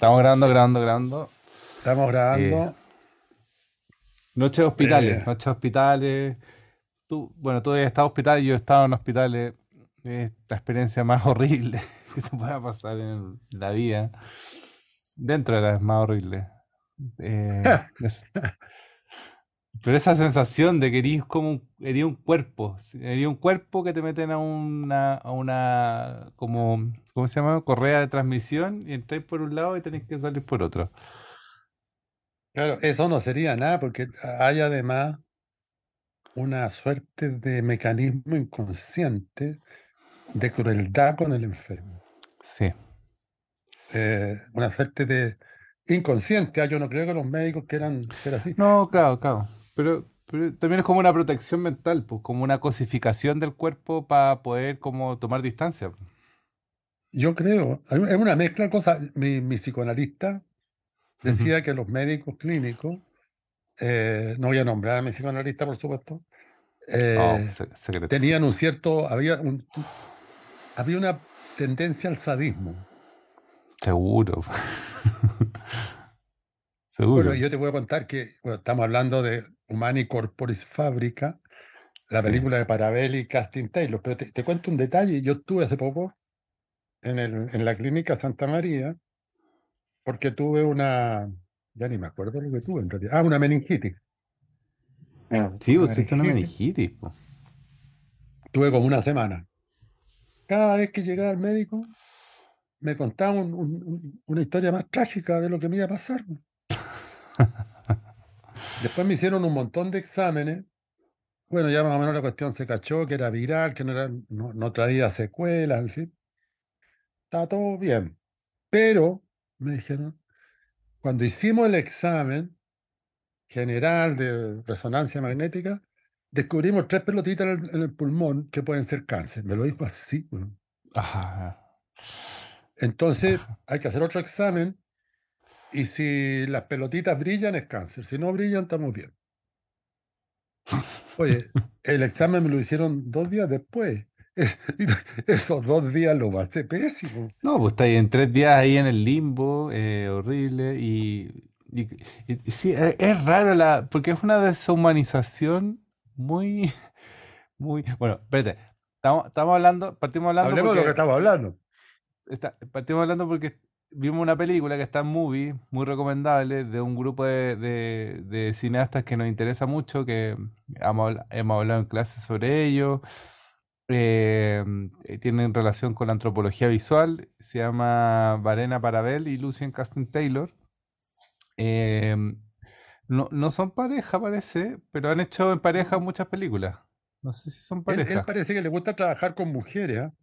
Estamos grabando, grabando, grabando. Estamos grabando. Noche de hospitales, Eh. noche de hospitales. Tú, bueno, tú has estado en hospitales, yo he estado en hospitales. Es la experiencia más horrible que te pueda pasar en la vida. Dentro de las más horribles. Eh, es- pero esa sensación de que eres como un, eres un cuerpo, eres un cuerpo que te meten a una, a una como, ¿cómo se llama? Correa de transmisión y entráis por un lado y tenéis que salir por otro. Claro, eso no sería nada porque hay además una suerte de mecanismo inconsciente de crueldad con el enfermo. Sí. Eh, una suerte de inconsciente. Ah, Yo no creo que los médicos quieran ser así. No, claro, claro. Pero, pero también es como una protección mental, pues, como una cosificación del cuerpo para poder como tomar distancia. Yo creo, es una mezcla de cosas. Mi, mi psicoanalista decía que los médicos clínicos, eh, no voy a nombrar a mi psicoanalista, por supuesto, eh, se- secreto. tenían un cierto, había, un- había una tendencia al sadismo. Seguro. Seguro. Bueno, yo te voy a contar que bueno, estamos hablando de Humani Corporis Fabrica, la Sí. película de Parabelli y Casting Taylor, pero te, te cuento un detalle. Yo estuve hace poco en, el, en la clínica Santa María porque tuve una, ya ni me acuerdo lo que tuve en realidad, ah, una meningitis. Sí, Una usted tiene una meningitis. meningitis. po. Tuve como una semana. Cada vez que llegaba al médico, me contaba un- un- un- una historia más trágica de lo que me iba a pasar. Después me hicieron un montón de exámenes. Bueno, ya más o menos la cuestión se cachó, que era viral, que no, era, no, no traía secuelas, en fin. Estaba todo bien. Pero, me dijeron, cuando hicimos el examen general de resonancia magnética, descubrimos tres pelotitas en el, en el pulmón que pueden ser cáncer. Me lo dijo así. Ajá. Entonces, hay que hacer otro examen y si las pelotitas brillan es cáncer. Si no brillan, estamos bien. Oye, el examen me lo hicieron dos días después. Esos dos días lo pasé pésimo. No, pues está ahí en tres días ahí en el limbo, eh, horrible. Y, y- y- y sí, es, es raro la, porque es una deshumanización muy, muy. Bueno, espérate. Estamos, estamos hablando, partimos hablando Hablemos de lo que estamos hablando. está- partimos hablando porque vimos una película que está en Movie, muy recomendable, de un grupo de, de- de cineastas que nos interesa mucho, que hemos, hemos hablado en clase sobre ello. Eh, eh, tienen relación con la antropología visual, se llama Varena Parabel y Lucien Casting Taylor. Eh, no, no son pareja, parece, pero han hecho en pareja muchas películas. No sé si son Él, pareja. él parece que le gusta trabajar con mujeres, ¿ah?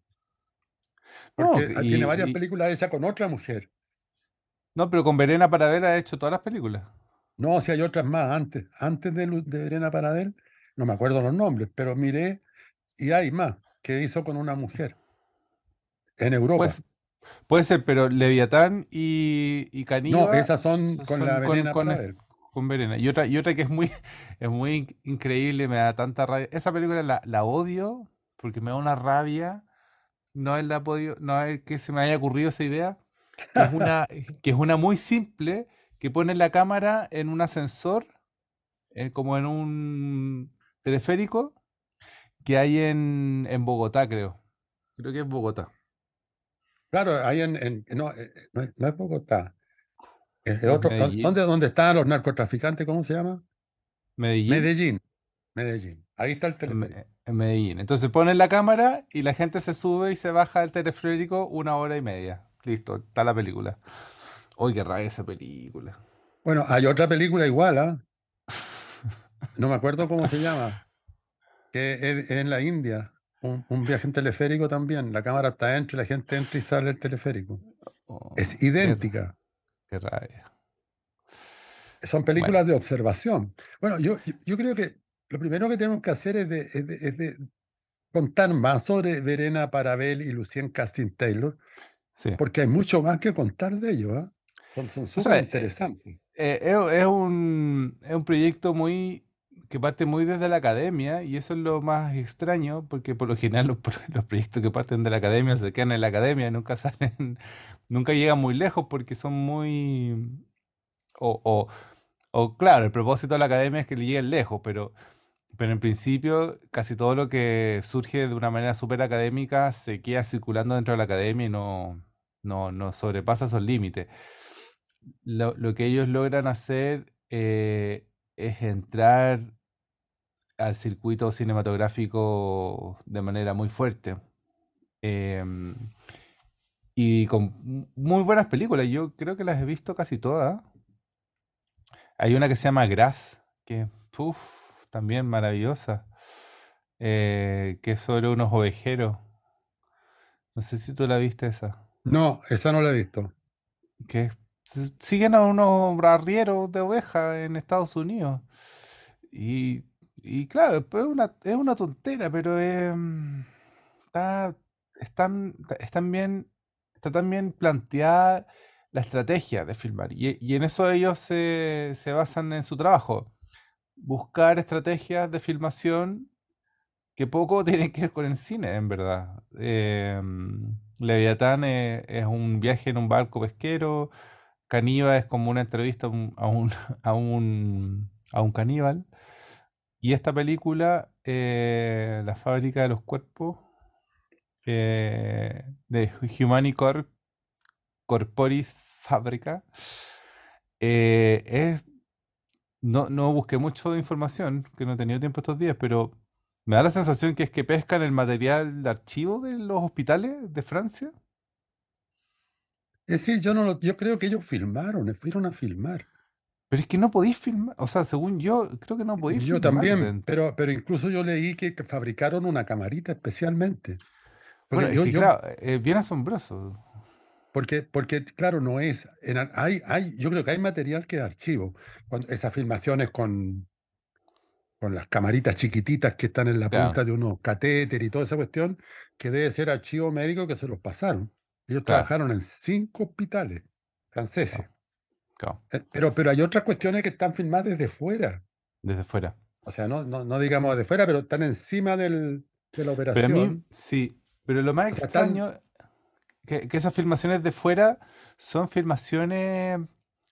No, ah, tiene y- varias y- películas hechas con otra mujer. no, pero con Verena Parabel ha hecho todas las películas. No, si hay otras más antes. Antes de, de Verena Paradel, no me acuerdo los nombres, pero miré y hay más que hizo con una mujer en Europa. Pues, puede ser, pero Leviatán y, y no, Caníbal esas son con son la con, Verena con con. Y otra, y otra que es muy, es muy in- increíble, me da tanta rabia. Esa película la, la odio porque me da una rabia no haberla podido, no haber que se me haya ocurrido esa idea. Que es una, que es una muy simple, que pone la cámara en un ascensor, eh, como en un teleférico, que hay en, en Bogotá, creo. Creo que es Bogotá. Claro, ahí en, en- no, eh, no, es- Bogotá. Es de Es otro, ¿dó- Medellín. ¿dónde, dónde están los narcotraficantes? ¿Cómo se llama? Medellín. Medellín. Medellín. Ahí está el teleférico. En Medellín. Entonces ponen la cámara y la gente se sube y se baja del teleférico una hora y media. Listo, está la película. Uy, qué rabia esa película. Bueno, hay otra película igual, ¿ah? No me acuerdo cómo se llama. Que es, en la India. Un, un viaje en teleférico también. La cámara está dentro y la gente entra y sale del teleférico. Oh, Es qué, idéntica. qué rabia. Son Bueno, películas de observación. Bueno, yo, yo, creo que lo primero que tenemos que hacer es de, es de- es de contar más sobre Verena Parabel y Lucien Casting Taylor, sí. porque hay mucho más que contar de ellos. ¿ah? Son, son súper eh, interesantes. eh, es un, es un proyecto muy que parte muy desde la academia y eso es lo más extraño porque por lo general los, pro- los proyectos que parten de la academia se quedan en la academia, nunca salen, nunca llegan muy lejos porque son muy... O, o, claro, el propósito de la academia es que le lleguen lejos, pero, pero en principio casi todo lo que surge de una manera súper académica se queda circulando dentro de la academia y no, no, no sobrepasa esos límites. Lo, lo que ellos logran hacer eh, es entrar al circuito cinematográfico de manera muy fuerte. Em, y con mu- muy buenas películas. Yo creo que las he visto casi todas. Hay una que se llama Grass, que uf, también maravillosa, eh, que es sobre unos ovejeros. No sé si tú la viste esa. No, esa no la he visto. Que siguen a unos arrieros de ovejas en Estados Unidos. Y, y claro, es una, es una tontera, pero mm, está, están, están bien, está tan bien planteada la estrategia de filmar. Y, y en eso ellos se, se basan en su trabajo. Buscar estrategias de filmación que poco tienen que ver con el cine, en verdad. Em, Leviatán es, es un viaje en un barco pesquero. Caníbal es como una entrevista a un, a un, a un caníbal. Y esta película, eh, La fábrica de los cuerpos, eh, de Humanicorp Corporis Fábrica, eh, es, no, no busqué mucho información, que no he tenido tiempo estos días, pero me da la sensación que es que pescan el material de archivo de los hospitales de Francia. Es decir, yo no lo- yo creo que ellos filmaron, fueron a filmar. Pero es que no podéis filmar, o sea, según yo, creo que no podéis Yo filmar también, dentro. pero, pero incluso yo leí que, fabricaron una camarita especialmente. Bueno, es yo, que yo, claro, es bien asombroso. porque, porque claro, no es. en hay, hay, yo creo que hay material que es archivo. Cuando, esas filmaciones con, con las camaritas chiquititas que están en la Claro, punta de unos catéter y toda esa cuestión, que debe ser archivo médico que se los pasaron. Ellos claro, trabajaron en cinco hospitales franceses. claro, claro, Eh, Pero, pero hay otras cuestiones que están filmadas desde fuera. desde fuera. O sea, no, no, no digamos de fuera, pero están encima del, de la Pero a mí, operación. sí, pero lo más O sea, están, extraño que, que esas filmaciones de fuera son filmaciones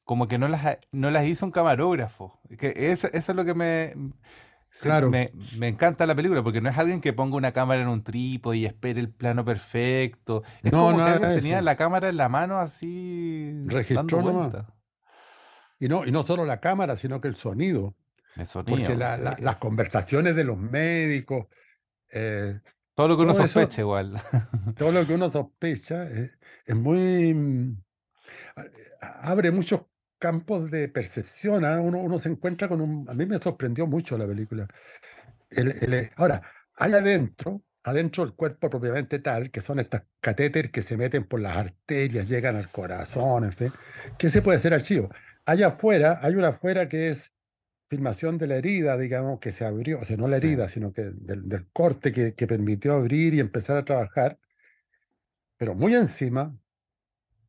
como que no las, no las hizo un camarógrafo. Que eso, eso es lo que me, claro, me, me encanta la película, porque no es alguien que ponga una cámara en un trípode y espere el plano perfecto. Es no, como que alguien de tenía la cámara en la mano así dando Registró nomás. Y no, y no solo la cámara, sino que el sonido. El Porque sonido, la- la- eh, las conversaciones de los médicos, eh, todo lo que uno eso, sospecha igual. todo lo que uno sospecha, eh, es muy... mm, abre muchos campos de percepción. ¿ah? Uno, uno se encuentra con un... A mí me sorprendió mucho la película. El- el- ahora, hay adentro, adentro del cuerpo propiamente tal, que son estas catéteres que se meten por las arterias, llegan al corazón, en fin, que se puede hacer archivo. Allá afuera, hay una afuera que es filmación de la herida, digamos, que se abrió, o sea, no la herida, sino que del, del corte que, que permitió abrir y empezar a trabajar, pero muy encima,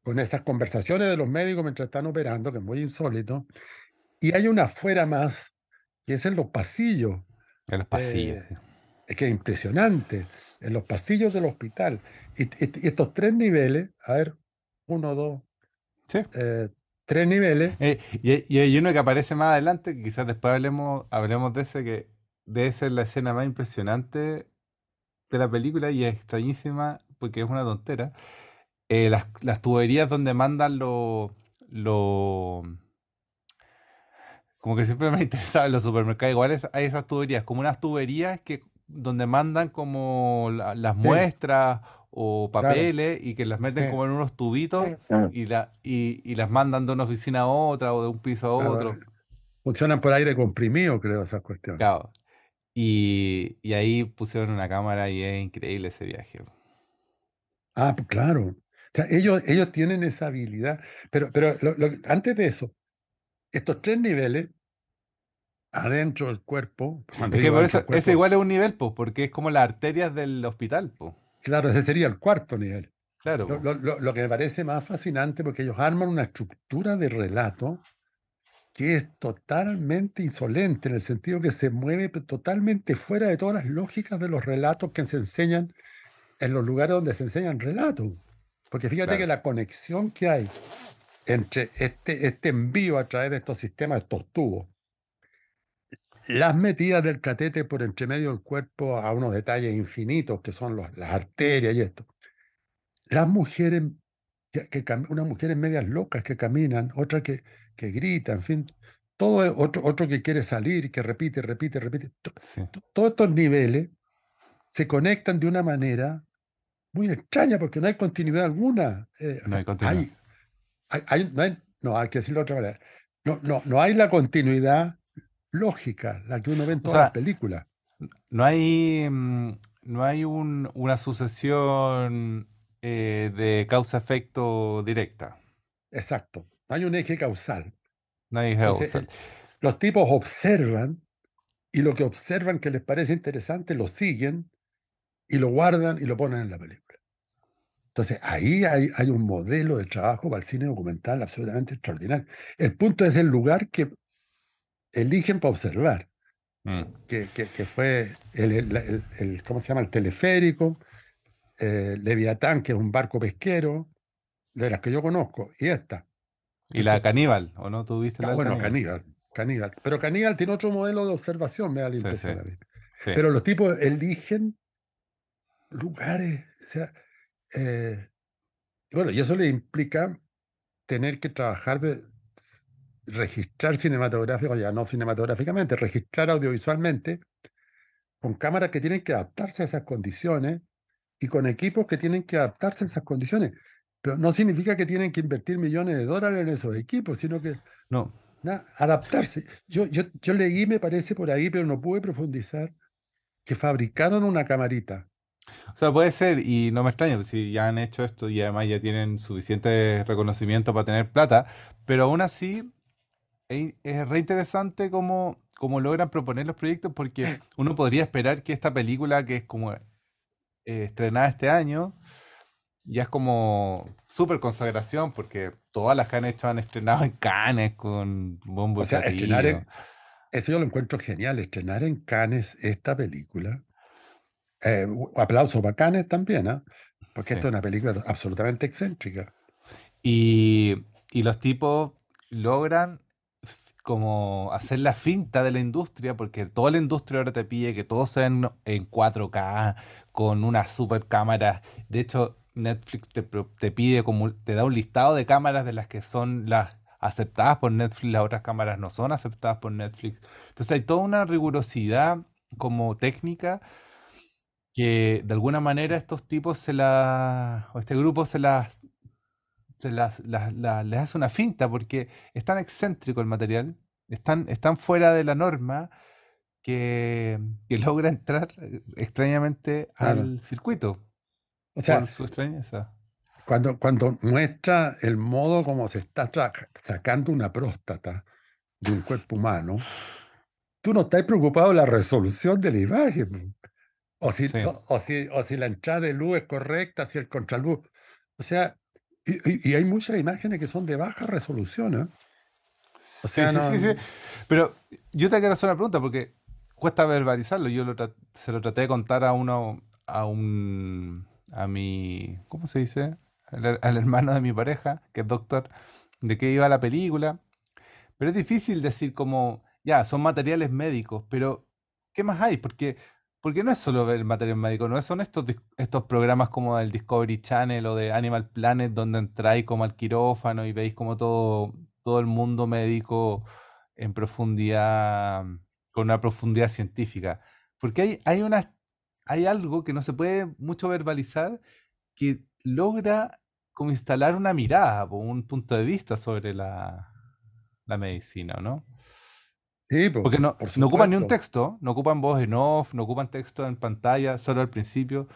con esas conversaciones de los médicos mientras están operando, que es muy insólito, y hay una afuera más, que es en los pasillos. En los pasillos. eh, que es impresionante, en los pasillos del hospital. Y, y- y estos tres niveles, a ver, uno, dos, Sí. eh, tres niveles, Eh, y, hay- y hay uno que aparece más adelante, que quizás después hablemos, hablemos de ese, que debe ser la escena más impresionante de la película y es extrañísima porque es una tontera. Eh, las, las tuberías donde mandan los... Lo, como que siempre me ha interesado en los supermercados, igual es- hay esas tuberías, como unas tuberías que donde mandan como la- las sí, muestras o claro, papeles y que las meten sí, como en unos tubitos y, la, y, y las mandan de una oficina a otra o de un piso a claro, otro. funcionan por aire comprimido, creo, esas cuestiones. Claro. Y, y ahí pusieron una cámara y es increíble ese viaje. Ah, pues claro. O sea, ellos, ellos tienen esa habilidad, pero, pero lo- lo- antes de eso, estos tres niveles, adentro del cuerpo, cuando Es que por eso, del ese cuerpo, igual es un nivel, pues, porque es como las arterias del hospital, pues. Claro, ese sería el cuarto nivel. Claro, Lo, lo- lo- lo que me parece más fascinante, porque ellos arman una estructura de relato que es totalmente insolente, en el sentido que se mueve totalmente fuera de todas las lógicas de los relatos que se enseñan en los lugares donde se enseñan relatos. Porque fíjate que la conexión que hay entre este, este envío a través de estos sistemas, estos tubos, las metidas del catete por entre medio del cuerpo a unos detalles infinitos que son las arterias y esto. Las mujeres, que, unas mujeres medias locas que caminan, otras que, que gritan, en fin, todo otro, otro que quiere salir, que repite, repite, repite. Todos estos niveles se conectan de una manera muy extraña porque no hay continuidad alguna. Eh, no hay continuidad. no, hay, no, hay que decirlo de otra manera. No, no, no hay la continuidad lógica, la que uno ve en todas las películas. No hay, mm, no hay una sucesión eh, de causa-efecto directa. Exacto. No hay un eje causal. No hay eje causal. Los tipos observan y lo que observan que les parece interesante lo siguen y lo guardan y lo ponen en la película. Entonces ahí hay, hay un modelo de trabajo para el cine documental absolutamente extraordinario. El punto es el lugar que eligen para observar, mm. que, que, fue el, el, ¿cómo se llama? El teleférico, eh, Leviatán, que es un barco pesquero, de las que yo conozco, y esta. ¿Y la caníbal, o no? ¿Tuviste la Bueno, caníbal? caníbal, Pero caníbal tiene otro modelo de observación, me da la impresión a mí. Pero los tipos eligen lugares, o sea, eh, bueno, y eso le implica tener que trabajar de, registrar cinematográfico, ya no cinematográficamente, registrar audiovisualmente con cámaras que tienen que adaptarse a esas condiciones y con equipos que tienen que adaptarse a esas condiciones. Pero no significa que tienen que invertir millones de dólares en esos equipos, sino que no. adaptarse. Yo, yo, yo leí, me parece por ahí, pero no pude profundizar, que fabricaron una camarita. O sea, puede ser, y no me extraña, si ya han hecho esto y además ya tienen suficiente reconocimiento para tener plata, pero aún así es re interesante cómo, cómo logran proponer los proyectos porque mm. uno podría esperar que esta película, que es como eh, estrenada este año, ya es como súper consagración porque todas las que han hecho han estrenado en Cannes con bombo o sea, estrenar Eso yo lo encuentro genial, estrenar en Cannes esta película. Eh, aplauso para Cannes también, ¿ah? porque esto es una película absolutamente excéntrica. Y, y los tipos logran como hacer la finta de la industria, porque toda la industria ahora te pide que todo sea en, 4K, con una super cámara. De hecho, Netflix te, te, pide como, te da un listado de cámaras de las que son las aceptadas por Netflix, las otras cámaras no son aceptadas por Netflix. Entonces hay toda una rigurosidad como técnica que de alguna manera estos tipos se la, o este grupo se las les hace una finta porque es tan excéntrico el material, están, están fuera de la norma que, logra entrar eh, extrañamente al circuito. O sea, su extrañeza. Cuando, cuando muestra el modo como se está sacando una próstata de un cuerpo humano, tú no estás preocupado de la resolución de la imagen. O si, o, si, o si la entrada de luz es correcta, si el contraluz. O sea, y, hay muchas imágenes que son de baja resolución. ¿eh? sí, sí, sí, Pero yo te quiero hacer una pregunta porque cuesta verbalizarlo. Yo se lo traté de contar a uno, a un, a mi, ¿cómo se dice? Al, hermano de mi pareja, que es doctor, de qué iba la película. Pero es difícil decir como, ya, son materiales médicos, pero ¿qué más hay? Porque porque no es solo ver material médico, no son estos, estos programas como del Discovery Channel o de Animal Planet donde entráis como al quirófano y veis como todo, todo el mundo médico en profundidad, con una profundidad científica. Porque hay, hay, una, hay algo que no se puede mucho verbalizar que logra como instalar una mirada, un punto de vista sobre la, la medicina, ¿no? Sí, Porque no, no ocupan ni un texto, no ocupan voz en off, no ocupan texto en pantalla, solo al principio.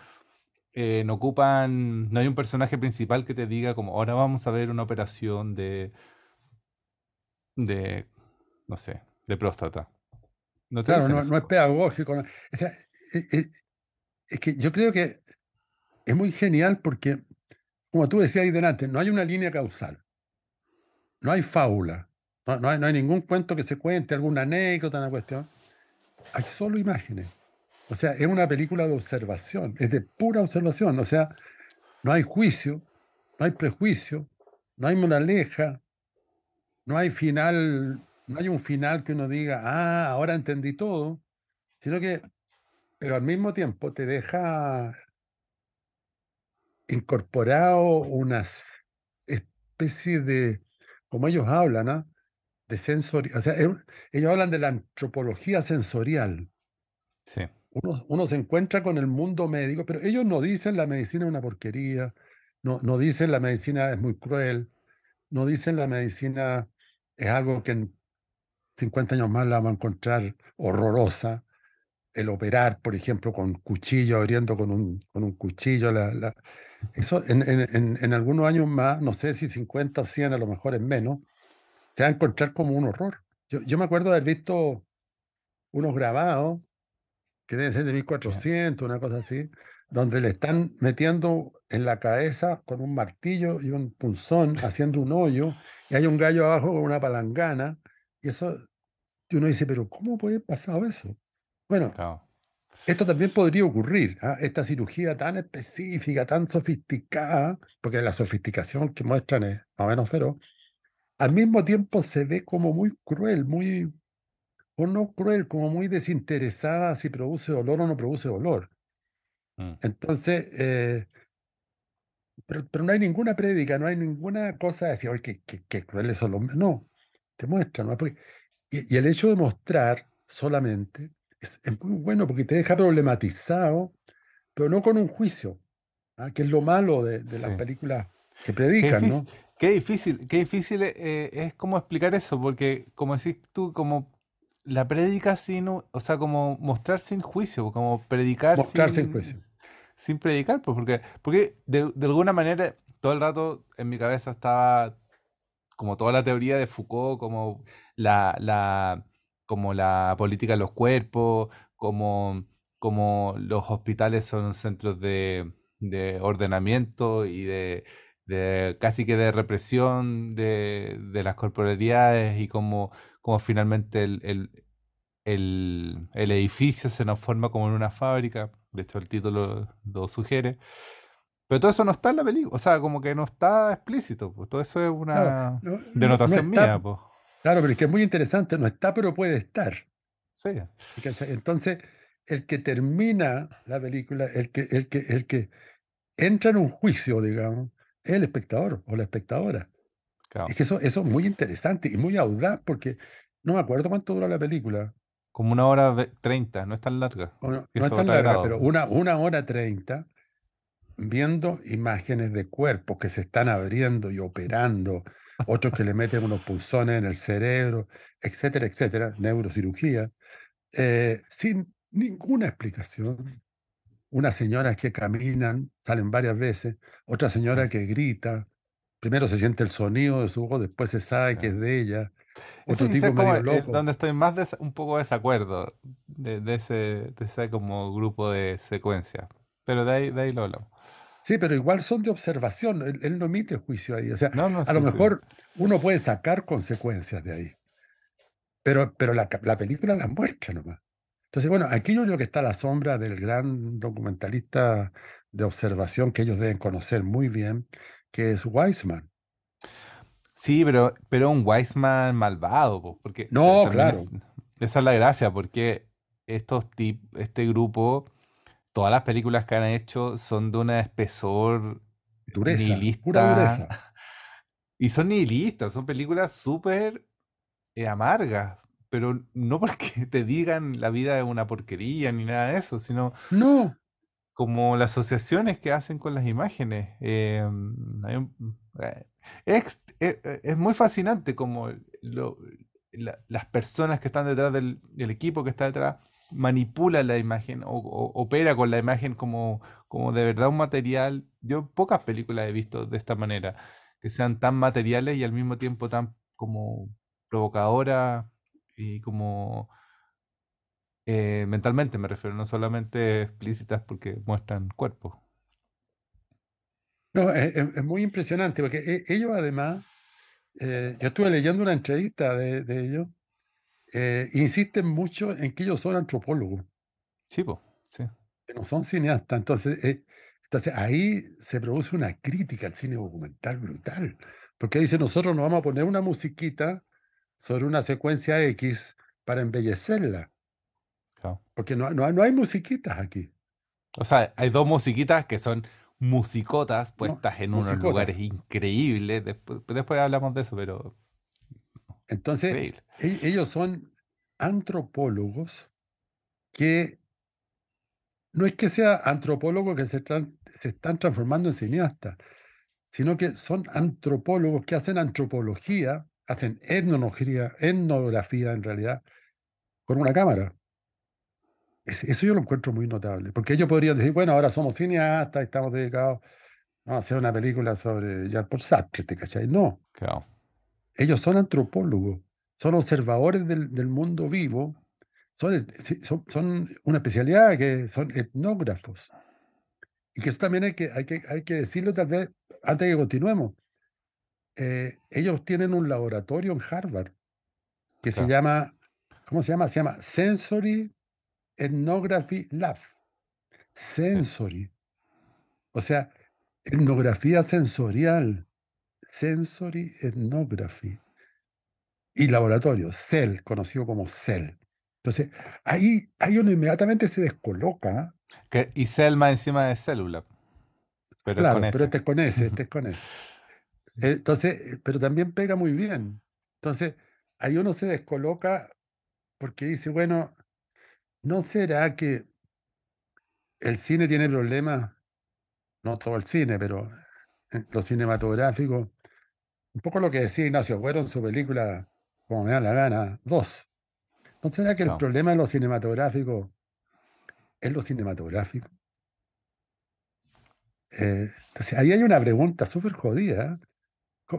Eh, no ocupan, no hay un personaje principal que te diga como ahora vamos a ver una operación de, de, no sé, de próstata. No claro, no, es pedagógico. es, es, que yo creo que es muy genial porque, como tú decías ahí delante, no hay una línea causal, no hay fábula, No, no hay, no hay ningún cuento que se cuente, alguna anécdota, una cuestión. Hay solo imágenes. O sea, es una película de observación, es de pura observación. O sea, no hay juicio, no hay prejuicio, no hay moraleja, no hay final, no hay un final que uno diga, ah, ahora entendí todo, sino que, pero al mismo tiempo te deja incorporado unas especies de, como ellos hablan, ¿ah? De sensorial, o sea, ellos hablan de la antropología sensorial. Sí. Uno, uno, se encuentra con el mundo médico, pero ellos no dicen la medicina es una porquería, no, no dicen la medicina es muy cruel, no dicen la medicina es algo que en 50 años más la vamos a encontrar horrorosa. El operar, por ejemplo, con cuchillo, abriendo con un, con un cuchillo. La, eso en, en, en, algunos años más, no sé si 50 o 100, a lo mejor es menos, se va a encontrar como un horror. Yo, yo me acuerdo de haber visto unos grabados, que deben ser de 1400, una cosa así, donde le están metiendo en la cabeza con un martillo y un punzón, haciendo un hoyo, y hay un gallo abajo con una palangana, y eso, y uno dice, pero ¿cómo puede haber pasado eso? Bueno, esto también podría ocurrir, ¿ah? esta cirugía tan específica, tan sofisticada, porque la sofisticación que muestran es más o menos feroz, al mismo tiempo se ve como muy cruel, muy, o no cruel, como muy desinteresada si produce dolor o no produce dolor. Mm. Entonces, eh, pero, pero, no hay ninguna prédica, no hay ninguna cosa de decir, oye, qué, qué, crueles son los No, te muestran. ¿no? y, y, el hecho de mostrar solamente es, es, muy bueno porque te deja problematizado, pero no con un juicio, ¿ah? que es lo malo de, de sí. las películas que predican, qué ¿no? Qué difícil, qué difícil eh, es como explicar eso, porque como decís tú, como la prédica sin, o sea, como mostrar sin juicio, como predicar mostrar sin, sin juicio. sin predicar, pues porque, porque de, de, alguna manera todo el rato en mi cabeza estaba como toda la teoría de Foucault, como la, la, como la política de los cuerpos, como, como los hospitales son centros de, de ordenamiento y de, de, casi que de represión de, de las corporalidades y como, como finalmente el, el, el, el edificio se nos forma como en una fábrica de hecho, el título lo sugiere. Pero todo eso no está en la película, o sea, como que no está explícito, pues todo eso es una no, no- denotación no está- mía, pues. claro, pero es que es muy interesante, no está, pero puede estar. Sí. Entonces, el que termina la película, el que, el que, el que entra en un juicio, digamos, es el espectador o la espectadora. claro. Es que eso, eso es muy interesante y muy audaz, porque no me acuerdo cuánto dura la película. Como una hora treinta, no es tan larga. no, es tan larga, grado. pero una, una hora treinta, viendo imágenes de cuerpos que se están abriendo y operando, otros que le meten unos pulsones en el cerebro, etcétera, etcétera, neurocirugía, eh, sin ninguna explicación. Unas señoras que caminan, salen varias veces, otra señora que grita, primero se siente el sonido de su voz, después se sabe que es de ella, otro tipo medio el- loco. donde estoy más des- un poco de desacuerdo de, de ese, de ese como grupo de secuencias. Pero de ahí, de ahí lo hablamos. Sí, pero igual son de observación, él, él no emite juicio ahí. O sea, No, no, a lo sí. mejor uno puede sacar consecuencias de ahí, pero, pero la, la película las muestra nomás. Entonces, bueno, aquí yo creo que está la sombra del gran documentalista de observación que ellos deben conocer muy bien, que es Weisman. Sí, pero, pero un Wiseman malvado, po, porque No, claro, es, esa es la gracia, porque estos tip, este grupo, todas las películas que han hecho son de un espesor dureza, pura nihilista, dureza. y son nihilistas, son películas súper eh, amargas, pero no porque te digan la vida es una porquería ni nada de eso, sino No, como las asociaciones que hacen con las imágenes. eh, hay un- eh, es, es- es muy fascinante como lo- la- las personas que están detrás del, del equipo que está detrás manipulan la imagen o, o- opera con la imagen como, como de verdad un material. Yo pocas películas he visto de esta manera, que sean tan materiales y al mismo tiempo tan como provocadoras y como eh, mentalmente me refiero, no solamente explícitas porque muestran cuerpos. no, es, es- muy impresionante, porque e- ellos además eh, yo estuve leyendo una entrevista de, de ellos. eh, insisten mucho en que ellos son antropólogos, Sí, po, sí, que no son cineastas. Entonces, eh, entonces ahí se produce una crítica al cine documental brutal. Porque dice, nosotros nos vamos a poner una musiquita sobre una secuencia X para embellecerla. claro. Porque no, no, no hay musiquitas aquí. O sea, hay dos musiquitas que son musicotas No, puestas en unos lugares increíbles. Después, después hablamos de eso, pero Entonces, increíble. e- ellos son antropólogos que no es que sea antropólogos que se, se están transformando en cineastas, sino que son antropólogos que hacen antropología, hacen etnología, etnografía en realidad, con una cámara. Es- Eso yo lo encuentro muy notable, porque ellos podrían decir, bueno, ahora somos cineastas, estamos dedicados a hacer una película sobre Jean-Paul Sartre, ¿te cachai? No, Claro, ellos son antropólogos, son observadores del, del mundo vivo, son, son, son una especialidad que son etnógrafos. Y que eso también hay que, hay que, hay que decirlo tal vez antes de que continuemos. Eh, ellos tienen un laboratorio en Harvard que se llama, ¿cómo se llama? Se llama Sensory Ethnography Lab. Sí, Sensory. O sea, etnografía sensorial. Sensory Ethnography. Y laboratorio, CEL, conocido como CEL. Entonces, ahí, ahí uno inmediatamente se descoloca. Que, y Selma encima de célula, pero es con Claro, pero ese. este es con ese, este es con ese. Entonces, pero también pega muy bien. Entonces, ahí uno se descoloca porque dice, bueno, ¿no será que el cine tiene problemas? No todo el cine, pero eh, lo cinematográfico. Un poco lo que decía Ignacio Agüero en su película, como me da la gana, dos. ¿No será que el problema de lo cinematográfico es lo cinematográfico? Eh, entonces, ahí hay una pregunta súper jodida.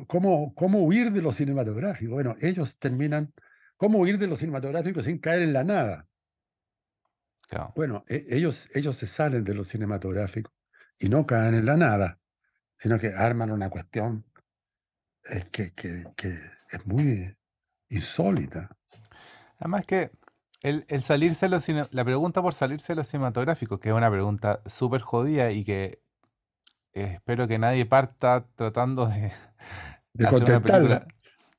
¿Cómo, ¿Cómo huir de lo cinematográfico? Bueno, ellos terminan. ¿Cómo huir de lo cinematográfico sin caer en la nada? Claro. Bueno, e- ellos, ellos se salen de lo cinematográfico y no caen en la nada, sino que arman una cuestión que, que- que es muy insólita. Además que el, el salirse de lo la pregunta por salirse de lo cinematográfico, que es una pregunta súper jodida y que eh, espero que nadie parta tratando de De hacer una película.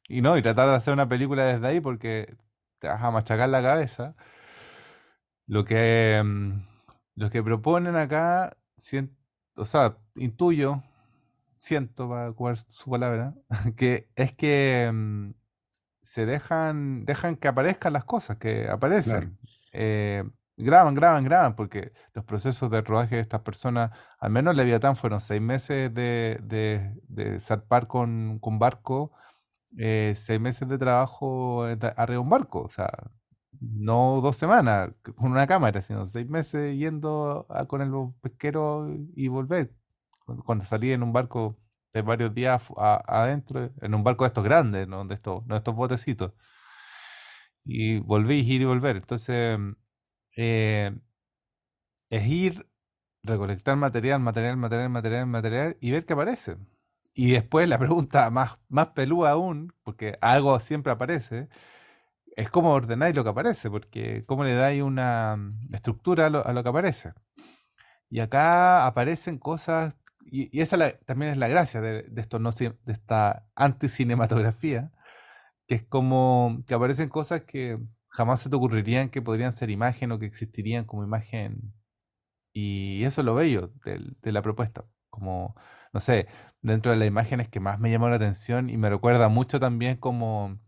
Y no, y tratar de hacer una película desde ahí porque te vas a machacar la cabeza. Lo que, mm, lo que proponen acá, o sea, intuyo, siento, para ocupar su palabra, que es que mm, se dejan, dejan que aparezcan las cosas, que Claro. aparecen. Eh, graban, graban, graban, porque los procesos de rodaje de estas personas, al menos Leviatán, fueron seis meses de, de, de zarpar con, con barco, eh, seis meses de trabajo ta- arriba de un barco, o sea, no dos semanas con una cámara, sino seis meses yendo a- con el pesquero y volver. Cuando, salí en un barco de varios días adentro, en un barco de estos grandes, no de estos, no de estos botecitos. Y volví, ir y volver. Entonces, eh, es ir, recolectar material, material, material, material, material y ver qué aparece. Y después la pregunta más, más pelúa aún, porque algo siempre aparece, es cómo ordenáis lo que aparece, porque cómo le dais una mm, estructura a lo, que aparece. Y acá aparecen cosas, y, esa también es la gracia de, de esto no, de esta anticinematografía, que es como que aparecen cosas que jamás se te ocurrirían que podrían ser imagen o que existirían como imagen. Y eso es lo bello del- de la propuesta. Como, no sé, dentro de las imágenes que más me llamó la atención y me recuerda mucho también como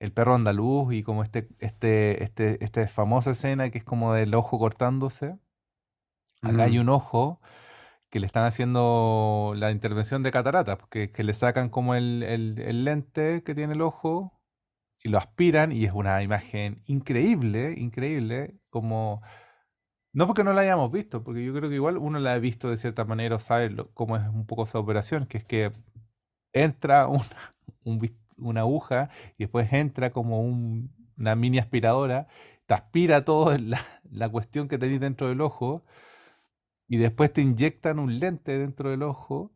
el perro andaluz y como este, este, este, esta famosa escena que es como del ojo cortándose. Acá hay un ojo que le están haciendo la intervención de cataratas, porque que le sacan como el, el- el lente que tiene el ojo y lo aspiran y es una imagen increíble, increíble, como... No porque no la hayamos visto, porque yo creo que igual uno la ha visto de cierta manera o sabe lo- cómo es un poco esa operación, que es que entra una, un una aguja y después entra como un- una mini aspiradora, te aspira toda la, la cuestión que tenéis dentro del ojo y después te inyectan un lente dentro del ojo.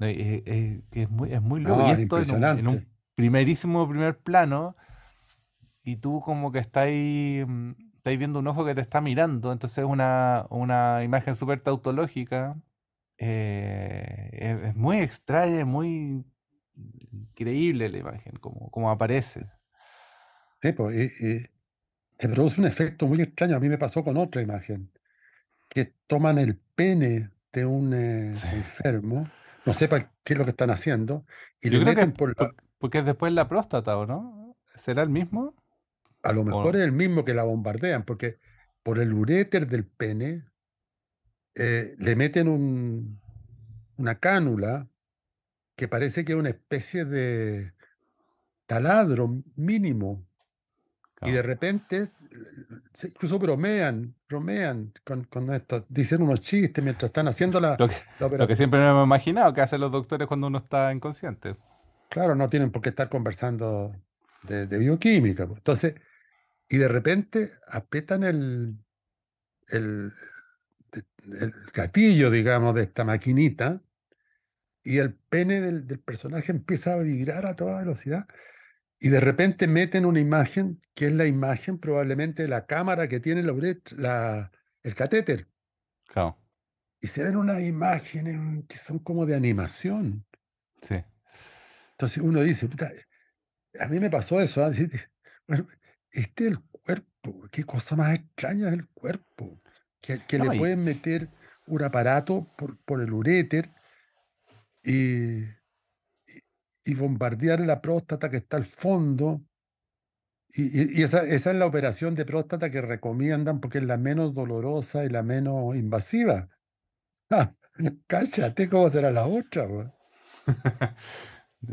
Es, es- es muy, es muy loco. Y es esto en un, en un. Primerísimo primer plano y tú como que estáis, mm, estáis viendo un ojo que te está mirando, entonces es una, una imagen súper tautológica. eh, es, es muy extraña, es muy increíble la imagen, como, como aparece. Sí, pues, y te produce un efecto muy extraño. A mí me pasó con otra imagen, que toman el pene de un eh, Sí. enfermo, no sepa qué es lo que están haciendo, y Yo le que meten por la, porque es después la próstata, ¿o no? ¿Será el mismo? a lo ¿O mejor no? es el mismo que la bombardean, porque por el uréter del pene eh, le meten un- una cánula que parece que es una especie de taladro mínimo. Y de repente, incluso bromean, bromean con, con esto, dicen unos chistes mientras están haciendo la, Lo que, la lo que operación. siempre me he imaginado que hacen los doctores cuando uno está inconsciente. Claro, no tienen por qué estar conversando de, de bioquímica. pues. Entonces, y de repente apretan el, el, el gatillo, digamos, de esta maquinita y el pene del, del personaje empieza a vibrar a toda velocidad. Y de repente meten una imagen que es la imagen probablemente de la cámara que tiene la la- el catéter. Claro, Y se ven unas imágenes que son como de animación. sí. Entonces uno dice, "Puta, a mí me pasó eso. ¿ah? Bueno, este es el cuerpo. Qué cosa más extraña es el cuerpo. Que, que le y, pueden meter un aparato por, por el uréter y, y- y bombardear la próstata que está al fondo. Y esa, esa es la operación de próstata que recomiendan porque es la menos dolorosa y la menos invasiva. Ah, cállate, ¿cómo será la otra?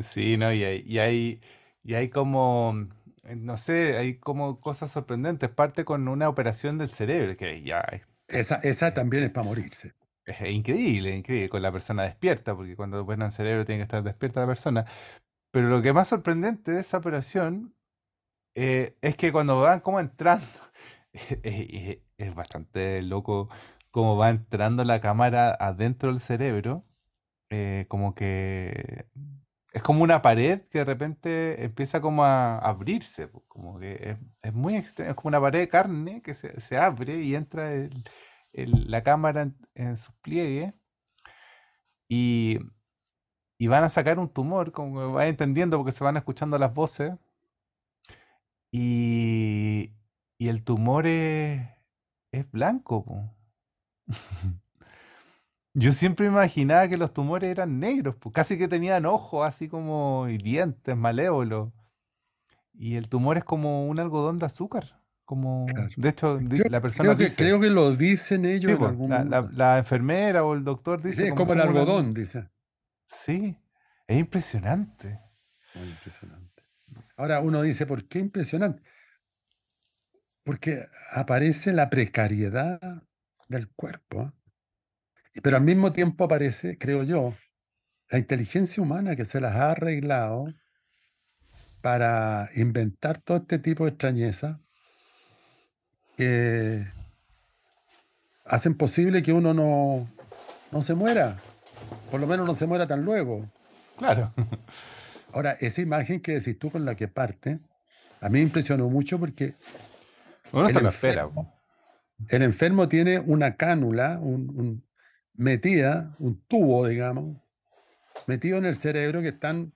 Sí, ¿no? Y hay, y hay, y hay como, eh, no sé, hay como cosas sorprendentes. Parte con una operación del cerebro, que ya es, Esa, esa también es para morirse. es increíble, increíble, con la persona despierta, porque cuando operan el cerebro tiene que estar despierta la persona. Pero lo que más sorprendente de esa operación eh, es que cuando van como entrando, es bastante loco cómo va entrando la cámara adentro del cerebro, eh, como que es como una pared que de repente empieza como a abrirse, como que es, es muy extraño, es como una pared de carne que se, se abre y entra el- el- la cámara en, en sus pliegues y, y van a sacar un tumor, como que va entendiendo porque se van escuchando las voces y, y el tumor es, es blanco. Yo siempre imaginaba que los tumores eran negros, pues casi que tenían ojos así como y dientes malévolos. Y el tumor es como un algodón de azúcar. Como, Claro. de hecho, di- la persona creo que, dice, creo que lo dicen ellos sí, en pues, algún la, la- enfermera o el doctor dice es como el un algodón, dice. Sí, es impresionante. Muy impresionante. Ahora uno dice, ¿por qué impresionante? Porque aparece la precariedad del cuerpo, ¿ah? Pero al mismo tiempo aparece, creo yo, la inteligencia humana que se las ha arreglado para inventar todo este tipo de extrañeza que hacen posible que uno no, no se muera, por lo menos no se muera tan luego. Claro. Ahora, esa imagen que decís tú con la que parte, a mí me impresionó mucho porque Uno se lo espera. enfermo, el enfermo tiene una cánula un- un- metida, un tubo, digamos, metido en el cerebro que están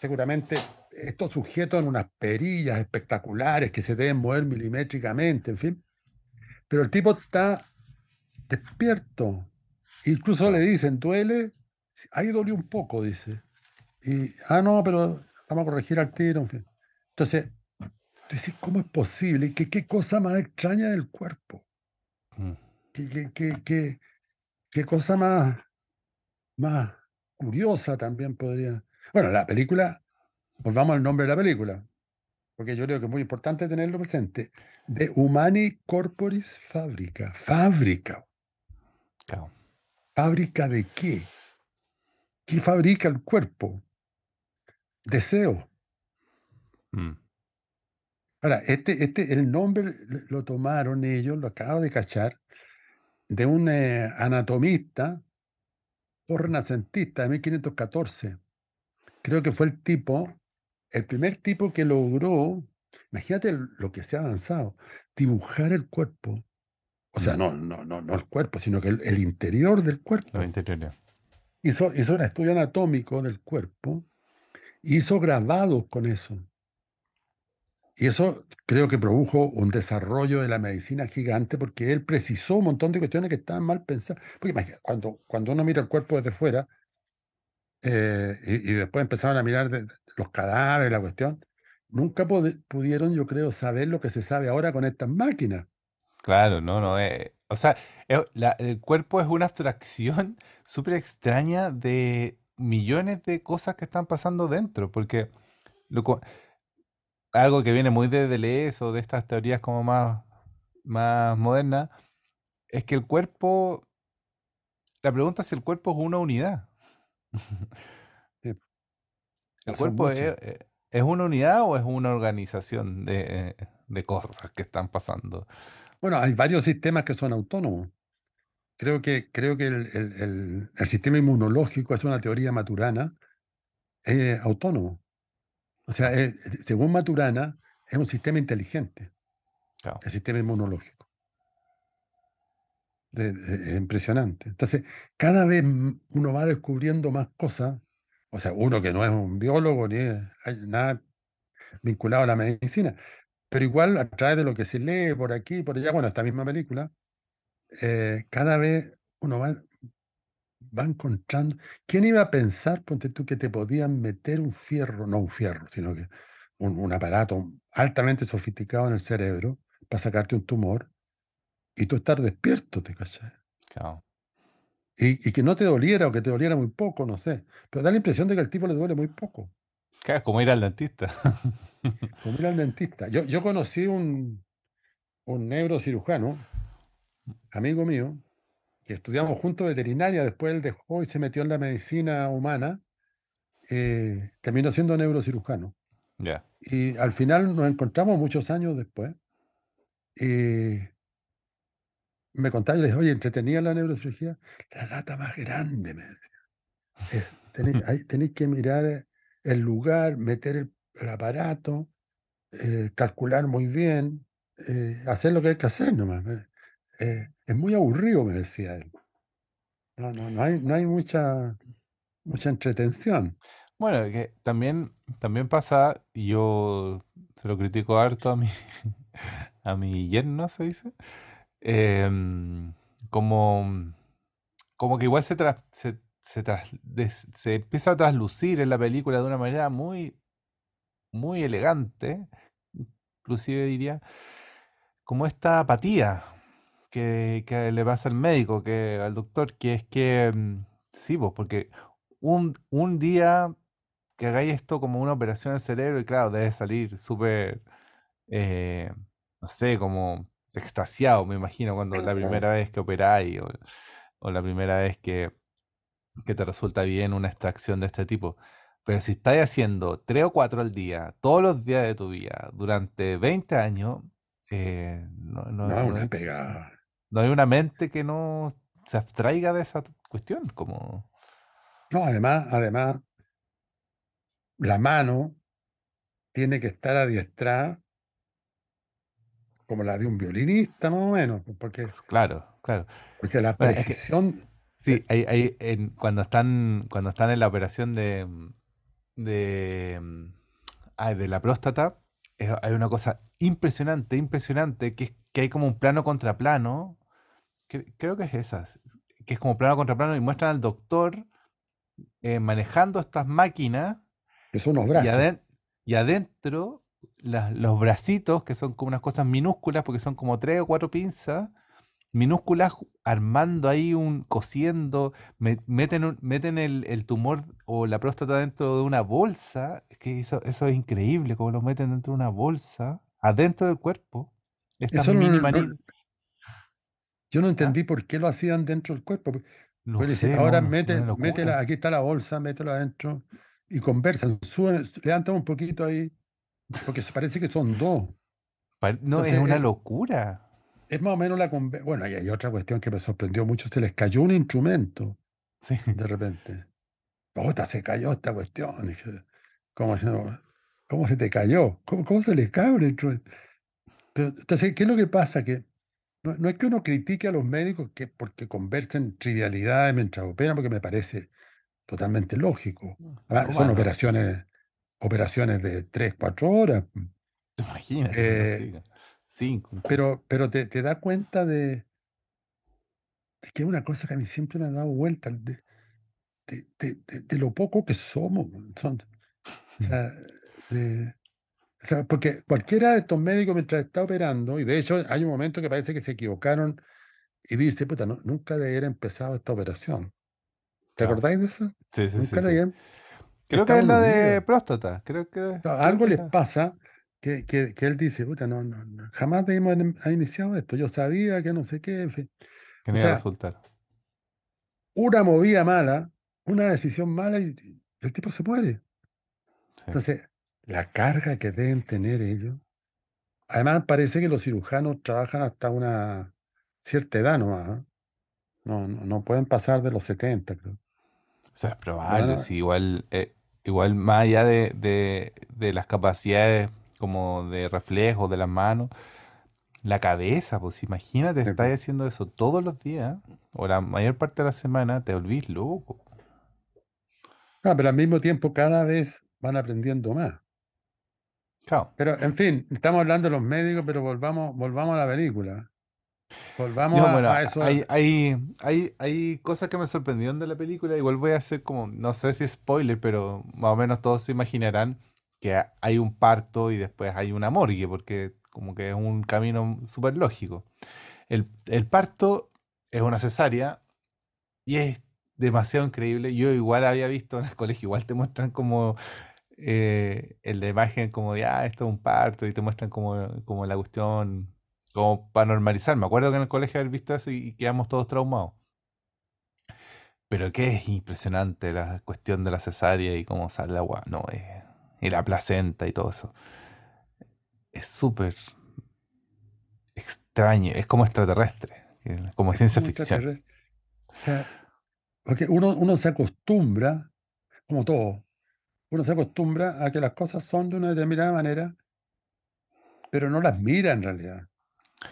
seguramente estos sujetos en unas perillas espectaculares que se deben mover milimétricamente, en fin. Pero el tipo está despierto. Incluso le dicen, duele, ahí dolió un poco, dice. Y, ah, no, pero vamos a corregir al tiro, en fin. Entonces, tú dices, ¿cómo es posible? ¿Qué, qué cosa más extraña del cuerpo? Mm. ¿Qué, qué, qué, qué- cosa más, más curiosa también podría? Bueno, la película, volvamos al nombre de la película, porque yo creo que es muy importante tenerlo presente. De Humani Corporis Fábrica. Fábrica. Claro. ¿Fábrica de qué? ¿Qué fabrica el cuerpo? Deseo. Mm. Ahora, este, este, el nombre lo tomaron ellos, lo acabo de cachar, de un eh, anatomista o renacentista de 1514. Creo que fue el tipo el primer tipo que logró, imagínate lo que se ha avanzado, dibujar el cuerpo. O sea, no, no, no, no el cuerpo, sino que el, el interior del cuerpo. interiores. Hizo, hizo un estudio anatómico del cuerpo, hizo grabados con eso. Y eso creo que produjo un desarrollo de la medicina gigante porque él precisó un montón de cuestiones que estaban mal pensadas. Porque cuando, cuando uno mira el cuerpo desde fuera eh, y, después empezaron a mirar los cadáveres, la cuestión, nunca pudieron, yo creo, saber lo que se sabe ahora con estas máquinas. Claro, no, no. eh, o sea, la- el cuerpo es una abstracción súper extraña de millones de cosas que están pasando dentro, porque lo algo que viene muy de Deleuze o de estas teorías como más, más modernas, es que el cuerpo, la pregunta es si el cuerpo es una unidad. Sí, ¿El cuerpo es, eh, es una unidad o es una organización de, de cosas que están pasando? Bueno, hay varios sistemas que son autónomos. Creo que, creo que el, el- el- el sistema inmunológico es una teoría maturana, es autónomo. O sea, es- según Maturana, es un sistema inteligente, claro. el sistema inmunológico. Es impresionante. Entonces, cada vez uno va descubriendo más cosas. O sea, uno que no es un biólogo ni es- hay nada vinculado a la medicina, pero igual a través de lo que se lee por aquí y por allá, bueno, esta misma película, eh, cada vez uno va, va encontrando. ¿Quién iba a pensar, ponte tú, que te podían meter un fierro, no un fierro, sino que un, un aparato altamente sofisticado en el cerebro para sacarte un tumor y tú estar despierto, ¿te claro. Y, y que no te doliera o que te doliera muy poco, no sé. Pero da la impresión de que al tipo le duele muy poco, Claro, es como ir al dentista. como ir al dentista. Yo, yo conocí un, un neurocirujano, amigo mío, que estudiamos juntos veterinaria, después él dejó y se metió en la medicina humana, eh, terminó siendo neurocirujano. Ya. Y al final nos encontramos muchos años después. Y me contaba, y le dije, oye, entretenía la neurocirugía. La lata más grande, me decía. Es, tenéis, tenéis que mirar eh, el lugar, meter el, el aparato, eh, calcular muy bien, eh, hacer lo que hay que hacer nomás. Eh, es muy aburrido, me decía él. No, no, no hay, no hay mucha, mucha entretención. Bueno, que también, también pasa, y yo se lo critico harto a mi, a mi yerno, se dice, em, como, como que igual se, tras- se, se empieza a traslucir en la película de una manera muy, muy elegante, inclusive diría, como esta apatía que, que le pasa al médico, que al doctor, que es que, mm, sí, pues, porque un, un día que hagáis esto como una operación al cerebro y claro, debe salir súper, eh, no sé, como extasiado, me imagino, cuando la Claro. primera vez que operáis o, o la primera vez que, que te resulta bien una extracción de este tipo. Pero si estáis haciendo 3 o 4 al día, todos los días de tu vida, durante 20 años, eh, no, no- No es no pega. No hay una mente que no se abstraiga de esa cuestión, como... No, además, además, la mano tiene que estar adiestrada como la de un violinista, más o menos, pues, porque, Claro, claro. porque la Bueno, es que precisión. Sí, eh, hay, hay en- cuando están, cuando están en la operación de, de, de la próstata, es- hay una cosa impresionante, impresionante, que es que hay como un plano contra plano, que- creo que es esa, que es como plano contra plano y muestran al doctor eh, manejando estas máquinas que son y, brazos. aden- y adentro los bracitos, que son como unas cosas minúsculas, porque son como tres o cuatro pinzas, minúsculas armando ahí un, cosiendo, me- meten, un- meten el, el tumor o la próstata dentro de una bolsa. Es que eso, eso es increíble, como lo meten dentro de una bolsa, adentro del cuerpo. Estas Eso mini no- yo no ¿Ah? entendí por qué lo hacían dentro del cuerpo. pues, No decir, sé, no, ahora no, mete, métela, locura. aquí está la bolsa, métela adentro y conversan. Suben, levantan un poquito ahí, porque parece que son dos. No, es una eh, locura. es más o menos la conversación. Bueno, y hay otra cuestión que me sorprendió mucho, se les cayó un instrumento Sí. de repente. Puta, se cayó esta cuestión. ¿cómo? ¿Cómo se te cayó? ¿Cómo, cómo se le cae un instrumento? Pero, entonces, ¿qué es lo que pasa? Que no, no es que uno critique a los médicos que porque conversen trivialidades mientras operan, porque me parece totalmente lógico. Ah, son operaciones, operaciones de 3, 4 horas. Imagínate, Eh, cinco pero pero te, te da cuenta de, de que es una cosa que a mí siempre me ha dado vuelta, de, de- lo poco que somos. Son- o sea, de- o sea, porque cualquiera de estos médicos mientras está operando, y de hecho hay un momento que parece que se equivocaron y dice, puta, no- nunca de haber empezado esta operación. ¿Te Claro. acordáis de eso? Sí, sí, sí, Nunca sí. de haber- Creo que es la de próstata. Creo que, O sea, creo algo que les pasa que, que, que él dice, puta, no, no, no, jamás debimos haber iniciado esto. Yo sabía que no sé qué, en fin. que no iba a resultar. una movida mala, una decisión mala y, y el tipo se muere. Sí. Entonces, la carga que deben tener ellos. Además, parece que los cirujanos trabajan hasta una cierta edad nomás. ¿ah? No, no, no pueden pasar de los 70, creo. O sea, es probable, sí, igual, eh, igual más allá de, de, de las capacidades como de reflejo de las manos, la cabeza, pues imagínate, estás pues. haciendo eso todos los días o la mayor parte de la semana, te volvís loco. Ah, pero al mismo tiempo cada vez van aprendiendo más. Claro. Pero, en fin, estamos hablando de los médicos, pero volvamos, volvamos a la película. Volvamos No, a, bueno, a eso. hay, hay, hay, hay cosas que me sorprendieron de la película. Igual voy a hacer como, no sé si spoiler, pero más o menos todos se imaginarán que ha- hay un parto y después hay una morgue, porque como que es un camino súper lógico. El, el parto es una cesárea y es demasiado increíble. Yo igual había visto en el colegio, igual te muestran como eh, en la imagen como de, ah, esto es un parto y te muestran como, como la cuestión, como para normalizar. Me acuerdo que en el colegio haber visto eso y, y quedamos todos traumados. Pero que es impresionante la cuestión de la cesárea y cómo sale el agua, no, eh, y la placenta y todo eso. Es súper extraño, es como extraterrestre, eh, como ciencia como ficción. O sea, porque uno, uno se acostumbra, como todo, uno se acostumbra a que las cosas son de una determinada manera, pero no las mira en realidad.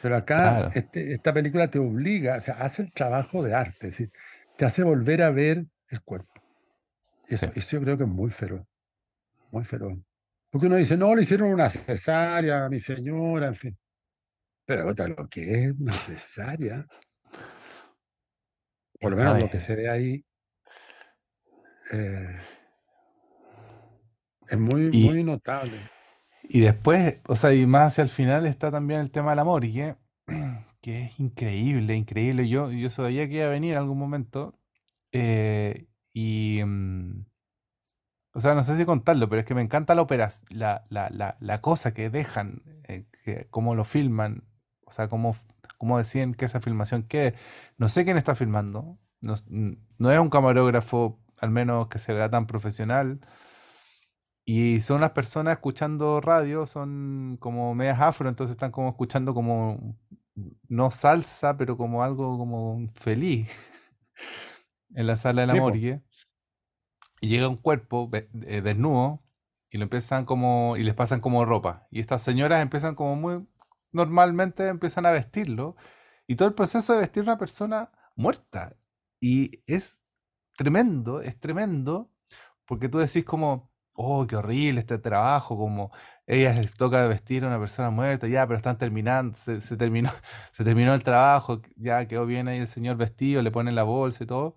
Pero acá Claro, este- esta película te obliga, o sea, hace el trabajo de arte, es decir, te hace volver a ver el cuerpo. Y sí. Eso, yo creo que es muy feroz, muy feroz. Porque uno dice, no, le hicieron una cesárea a mi señora, en fin. Pero lo que es una cesárea, por lo No, menos lo que se ve ahí, eh, es muy, Y, muy notable. y después, o sea, y más hacia el final está también el tema del amor, y que, que es increíble, increíble. Yo, yo sabía que iba a venir en algún momento. eh, y, mm, o sea, no sé si contarlo, pero es que me encanta la operación, la, la, la, la cosa que dejan, eh, que, cómo lo filman, o sea, cómo, cómo deciden que esa filmación quede. No sé quién está filmando, no, no es un camarógrafo, al menos que se vea tan profesional. Y son las personas escuchando radio, son como medias afro, entonces están como escuchando como, no salsa, pero como algo como feliz en la sala de la Sí, morgue. Y llega un cuerpo eh, desnudo y lo empiezan como, y les pasan como ropa. Y estas señoras empiezan como muy, normalmente empiezan a vestirlo. Y todo el proceso de vestir a una persona muerta. Y es tremendo, es tremendo, porque tú decís como, oh, qué horrible este trabajo, como ellas les toca vestir a una persona muerta, ya, pero están terminando, se, se terminó, se terminó el trabajo, ya quedó bien ahí el señor vestido, le ponen la bolsa y todo.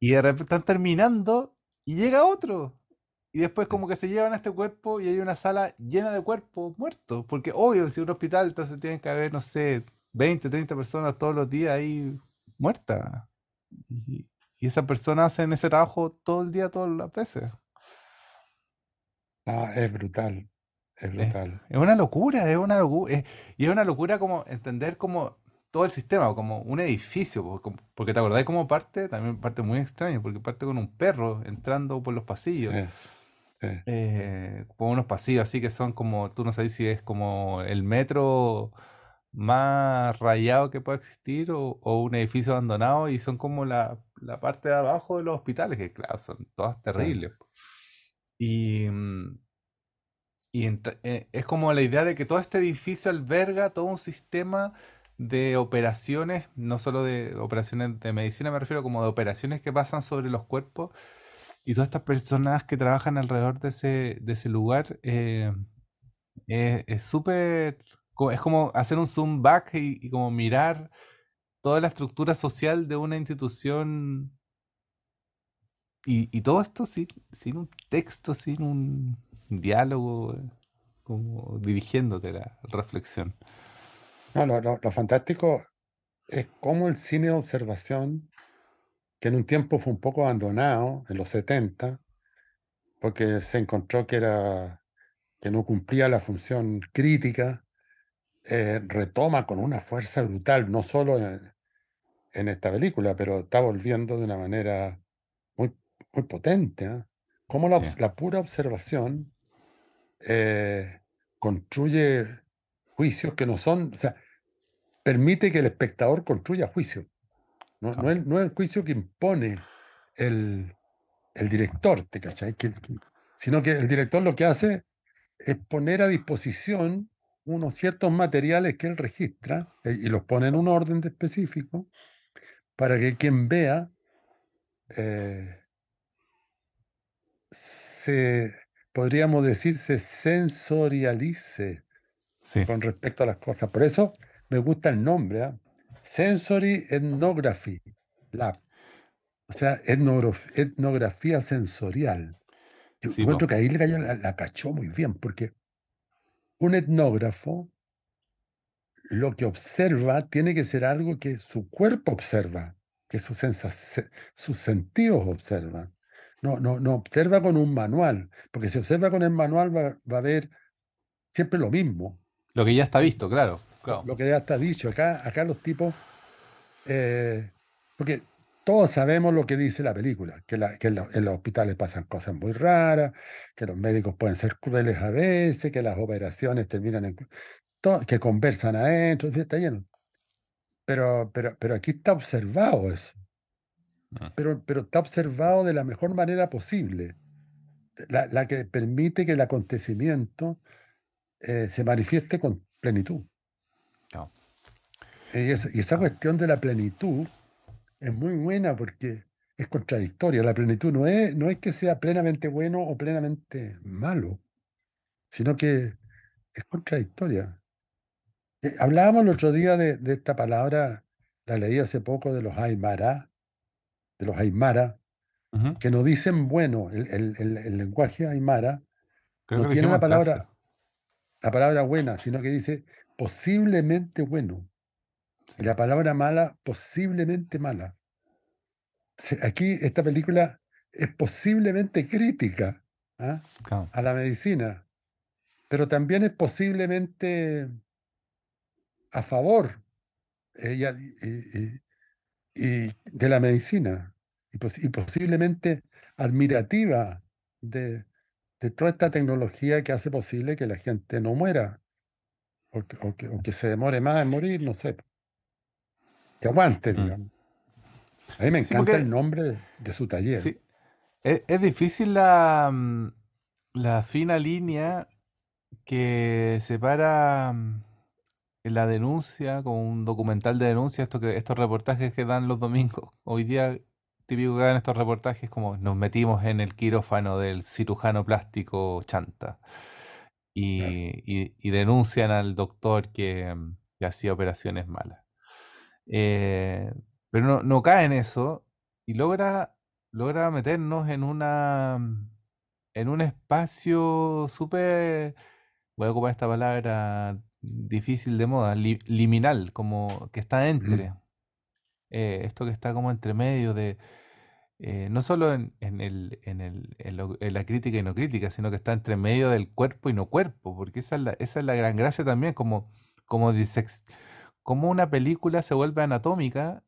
Y de repente están terminando y llega otro. Y después como que se llevan a este cuerpo y hay una sala llena de cuerpos muertos. Porque obvio, si un hospital, entonces tienen que haber, no sé, 20, 30 personas todos los días ahí muertas. Y, y esas personas hacen ese trabajo todo el día, todas las veces. Ah, es brutal, es Es, brutal. es una locura, es una locura. y es una locura como entender como todo el sistema, como un edificio. po, Porque te acordás cómo parte, también parte muy extraño, porque parte con un perro entrando por los pasillos. Eh, eh. eh, por unos pasillos así que son como, tú no sabes si es como el metro más rayado que pueda existir o, o un edificio abandonado y son como la, la parte de abajo de los hospitales, que claro, son todas Claro. terribles. po. Y, mm, Y eh, es como la idea de que todo este edificio alberga todo un sistema de operaciones, no solo de operaciones de medicina, me refiero como de operaciones que pasan sobre los cuerpos y todas estas personas que trabajan alrededor de ese, de ese lugar. eh, es súper, es como hacer un zoom back y, y como mirar toda la estructura social de una institución y, todo esto sin, un texto, sin un diálogo, eh, como dirigiéndote la reflexión. Lo, fantástico es cómo el cine de observación, que en un tiempo fue un poco abandonado, en los 70, porque se encontró que era que no cumplía la función crítica, eh, retoma con una fuerza brutal, no solo en esta película, pero está volviendo de una manera muy, potente. ¿ah? Cómo la, Sí, obs- la pura observación eh, construye juicios que no son, o sea, permite que el espectador construya juicios. No, no, es, no es el juicio que impone el, el director, ¿te cachai? Que- sino que el director lo que hace es poner a disposición unos ciertos materiales que él registra eh, y los pone en un orden de específico para que quien vea eh, se, podríamos decir, se sensorialice sí, con respecto a las cosas. Por eso me gusta el nombre, ¿ah? Sensory Ethnography Lab, o sea, etnografía sensorial. Yo sí, encuentro que ahí el gallo la, la cachó muy bien, porque un etnógrafo lo que observa tiene que ser algo que su cuerpo observa, que sus sentidos observan. No, no, no observa con un manual, porque si observa con el manual va, va a ver siempre lo mismo, Lo que ya está visto, claro, lo- claro. lo que ya está dicho. Acá, acá los tipos, eh, porque todos sabemos lo que dice la película, que, la- que en, los, en los hospitales pasan cosas muy raras, que los médicos pueden ser crueles a veces, que las operaciones terminan en... cu- to- que conversan adentro, está lleno. Pero, pero, pero aquí está observado eso, Mm, pero, pero está observado de la mejor manera posible, la, la que permite que el acontecimiento eh, se manifieste con plenitud. Y, es- y esa cuestión de la plenitud es muy buena porque es contradictoria. La plenitud no es, no es que sea plenamente bueno o plenamente malo, sino que es contradictoria. Eh, hablábamos el otro día de, de esta palabra, la leí hace poco de los Aymara, de los Aymara, que no dicen bueno. El, el- el- el lenguaje Aymara Creo no tiene la clase. palabra, la palabra buena, sino que dice posiblemente bueno. Y la palabra mala, posiblemente mala. Aquí esta película es posiblemente crítica ¿ah? claro. a la medicina, pero también es posiblemente a favor eh, y, a- y- de la medicina y, pos- y posiblemente admirativa de, de toda esta tecnología que hace posible que la gente no muera o que, o que- o que se demore más en morir, no sé, que aguante, Mm. digamos. A mí me Sí, encanta el nombre de su taller. sí, es, es difícil la, mm, la fina línea que separa mm, la denuncia con un documental de denuncia, esto que, estos reportajes que dan los domingos. Hoy día, típico que dan estos reportajes como nos metimos en el quirófano del cirujano plástico Chanta Claro. y, y- denuncian al doctor que, que hacía operaciones malas. Eh, pero no, no cae en eso y logra, logra meternos en una, en un espacio súper, voy a ocupar esta palabra difícil de moda, li- liminal, como que está entre, eh, esto que está como entre medio de, eh, no solo en, en el, en el- en lo- en la crítica y no crítica, sino que está entre medio del cuerpo y no cuerpo, porque esa es la, esa es la gran gracia también, como, como, disex- como una película se vuelve anatómica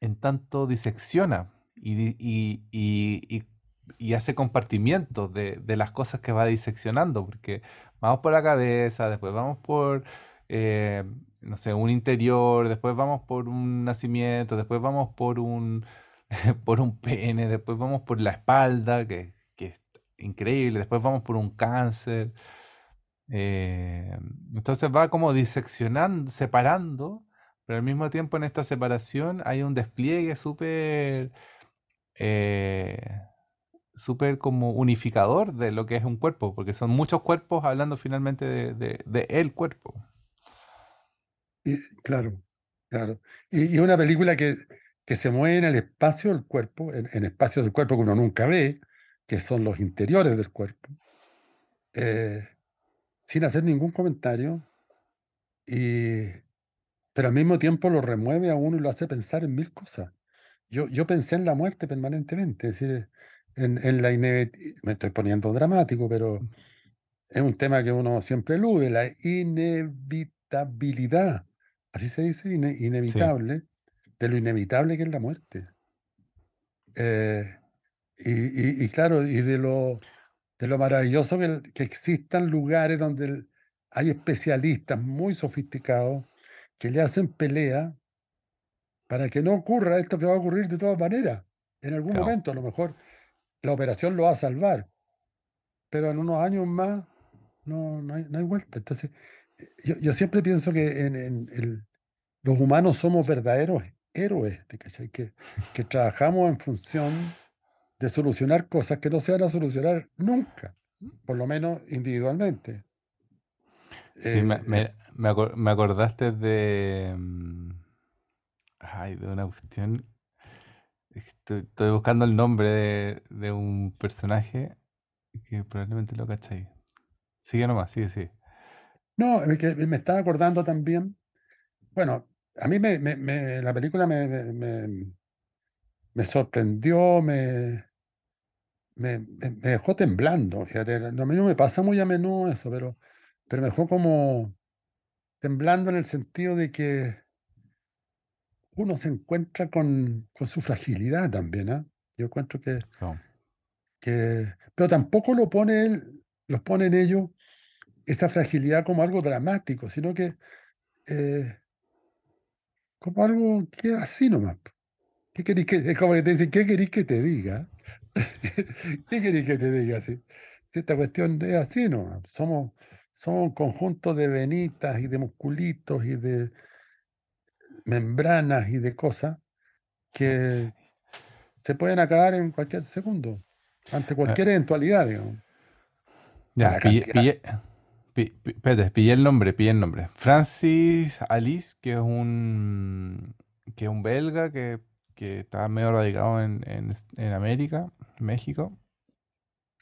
en tanto disecciona y, di- y, y- y- y hace compartimientos de, de las cosas que va diseccionando, porque vamos por la cabeza, después vamos por, eh, no sé, un interior, después vamos por un nacimiento, después vamos por un, por un pene, después vamos por la espalda, que, que increíble, después vamos por un cáncer. eh, entonces va como diseccionando, separando, pero al mismo tiempo en esta separación hay un despliegue súper, eh, súper como unificador de lo que es un cuerpo, porque son muchos cuerpos hablando finalmente de, de- el cuerpo. Claro, claro. Y, y una película que, que se mueve en el espacio del cuerpo, en, en espacios del cuerpo que uno nunca ve, que son los interiores del cuerpo, eh, sin hacer ningún comentario, y, pero al mismo tiempo lo remueve a uno y lo hace pensar en mil cosas. Yo, yo pensé en la muerte permanentemente, es decir, en, en la me estoy poniendo dramático, pero es un tema que uno siempre elude, la inevitabilidad, así se dice, ine- Sí, inevitable, de lo inevitable que es la muerte. Eh, y, y- y claro, y de lo, de lo maravilloso que, que existan lugares donde hay especialistas muy sofisticados que le hacen pelea para que no ocurra esto que va a ocurrir de todas maneras. En algún momento, a lo mejor, la operación lo va a salvar, pero en unos años más no, no, hay, no hay vuelta. Entonces, eh, yo, yo siempre pienso que en, en el- los humanos somos verdaderos héroes. Que, que trabajamos en función de solucionar cosas que no se van a solucionar nunca, por lo menos individualmente. Sí, me, Eh, eh, me, me acor- me acordaste de... mm, Ay, de una cuestión... Estoy, buscando el nombre de, de un personaje que probablemente lo cacháis. Sigue nomás, sigue, sigue. no, que me estaba acordando también, bueno, a mí me, me- me- la película me, me- me- sorprendió, me- me dejó temblando, fíjate, a mí no me pasa muy a menudo eso, pero, pero me dejó como temblando en el sentido de que uno se encuentra con, con su fragilidad también, ¿ah? Yo encuentro que, que, pero tampoco lo pone él, los pone en ellos esa fragilidad como algo dramático, sino que eh, como algo que así nomás. ¿Qué querís que, es como que te dicen, ¿qué querís que te diga? ¿Qué querís que te diga? Si esta cuestión es así nomás. Somos, somos un conjunto de venitas y de musculitos y de membranas y de cosas que se pueden acabar en cualquier segundo, ante Eh, cualquier eventualidad, digamos. Ya, pillé, pillé, el nombre, pillé el nombre. Francis Alice, que es un, que es un belga que, que está medio radicado en, en, en América, México,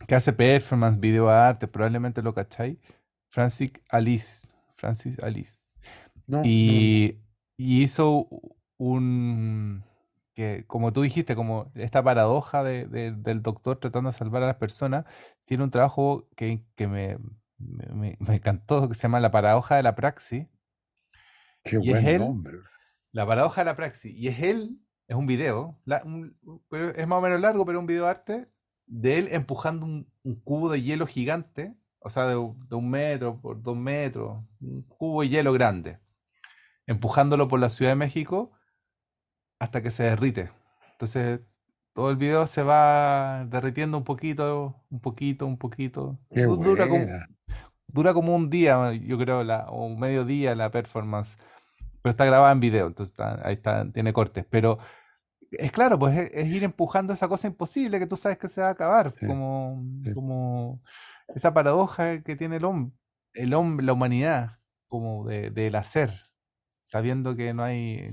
que hace performance, video arte, probablemente lo cacháis. Francis Alice, Francis Alice. No, no, Y, hizo un, que como tú dijiste, como esta paradoja de- de- del doctor tratando de salvar a las personas, tiene un trabajo que, que me, me, me- encantó, que se llama La paradoja de la praxis, qué y es buen él, nombre. la paradoja de la praxis, y es él, es un video, la- un- pero es más o menos largo, pero un video arte, de él empujando un, un cubo de hielo gigante, o sea, de, de un metro por dos metros, un cubo de hielo grande, empujándolo por la Ciudad de México hasta que se derrite. Entonces, todo el video se va derritiendo un poquito, un poquito, un poquito. Qué Dura como, buena. dura como un día, yo creo, la, o un mediodía la performance. Pero está grabada en video, entonces está- ahí está, tiene cortes. Pero es claro, pues es, es ir empujando esa cosa imposible que tú sabes que se va a acabar. Sí, Como, sí. como esa paradoja que tiene el hombre, el hombre, la humanidad, como de, del hacer, sabiendo que no hay,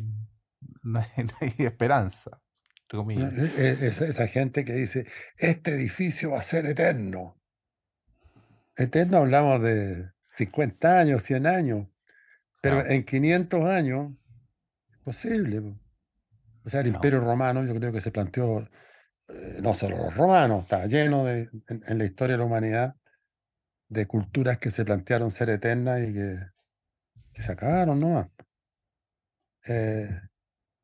no hay, no hay esperanza, entre Una- comillas. e- e- esa, esa gente que dice, este edificio va a ser eterno. Eterno hablamos de 50 años, 100 años, pero en 500 años, posible. po. O sea, el. Imperio Romano yo creo que se planteó, eh, no solo los romanos, está lleno de, en, en la historia de la humanidad de culturas que se plantearon ser eternas y que, que se acabaron, ¿no? Eh,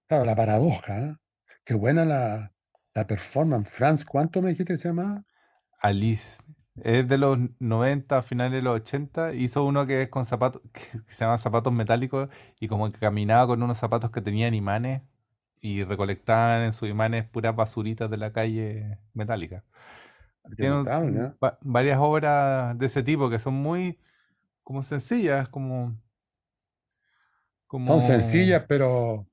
claro, la paradoja, ¿eh? Qué buena la, la performance. Franz, ¿cuánto me dijiste que se llamaba? Alice. Es de los 90, finales de los 80. Hizo uno que es con zapatos, que se llama zapatos metálicos y como que caminaba con unos zapatos que tenían imanes y recolectaban en sus imanes puras basuritas de la calle metálica. Tiene ¿eh? va- varias obras de ese tipo que son muy como sencillas, como, Son como, sencillas, pero,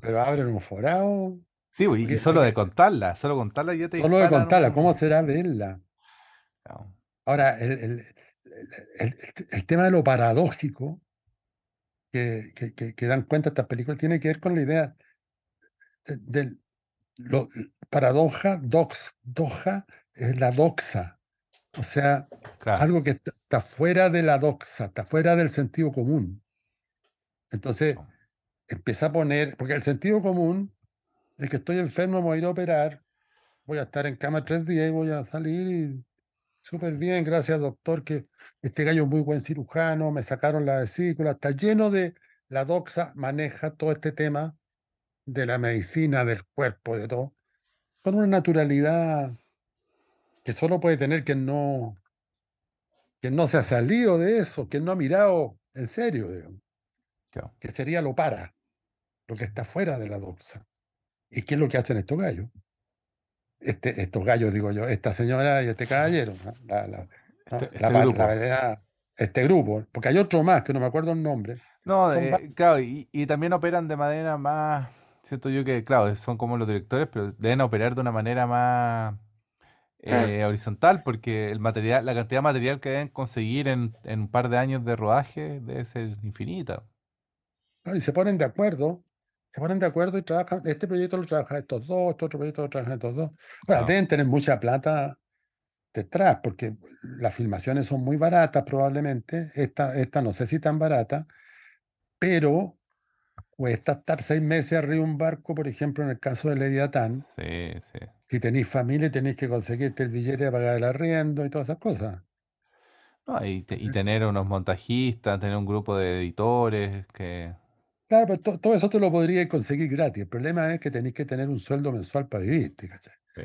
pero abren un forado. sí, pues, y y solo de contarla, solo contarla ya te solo de contarla, ¿cómo un... será verla? Claro, Ahora, el, el- el- el- tema de lo paradójico que, que, que- que dan cuenta estas películas tiene que ver con la idea de, del- lo- paradoja, dox, doxa, es la doxa. O sea, claro, algo que está, está fuera de la doxa, está fuera del sentido común. Entonces, empieza a poner, porque el sentido común es que estoy enfermo, voy a ir a operar, voy a estar en cama tres días y voy a salir y súper bien, gracias doctor, que este gallo es muy buen cirujano, me sacaron la vesícula, está lleno de, la doxa maneja todo este tema de la medicina, del cuerpo, de todo, con una naturalidad que solo puede tener quien no, quien no se ha salido de eso, quien no ha mirado en serio, digamos, claro. que sería lo para, lo que está fuera de la doxa. ¿Y qué es lo que hacen estos gallos? Este, estos gallos, digo yo, esta señora y este caballero, ¿no? la, la. Este, la, este la grupo. este grupo, porque hay otro más que no me acuerdo el nombre, No, eh, claro, y, y también operan de manera más, siento yo que, claro, son como los directores, pero deben operar de una manera más eh, horizontal, porque el material, la cantidad de material que deben conseguir en, en un par de años de rodaje debe ser infinita. Claro, y se ponen de acuerdo, se ponen de acuerdo y trabajan, este proyecto lo trabajan estos dos, este otro proyecto lo trabajan estos dos. Bueno, Claro, deben tener mucha plata detrás, porque las filmaciones son muy baratas probablemente, esta, esta no sé si tan barata, pero cuesta estar seis meses arriba de un barco, por ejemplo, en el caso de Leviatán, sí, sí. si tenéis familia tenéis que conseguirte el billete de pagar el arriendo y todas esas cosas. No, y, te- y tener unos montajistas, tener un grupo de editores que... Claro, pero to- todo eso te lo podríais conseguir gratis. El problema es que tenéis que tener un sueldo mensual para vivir, ¿te cachai? Sí,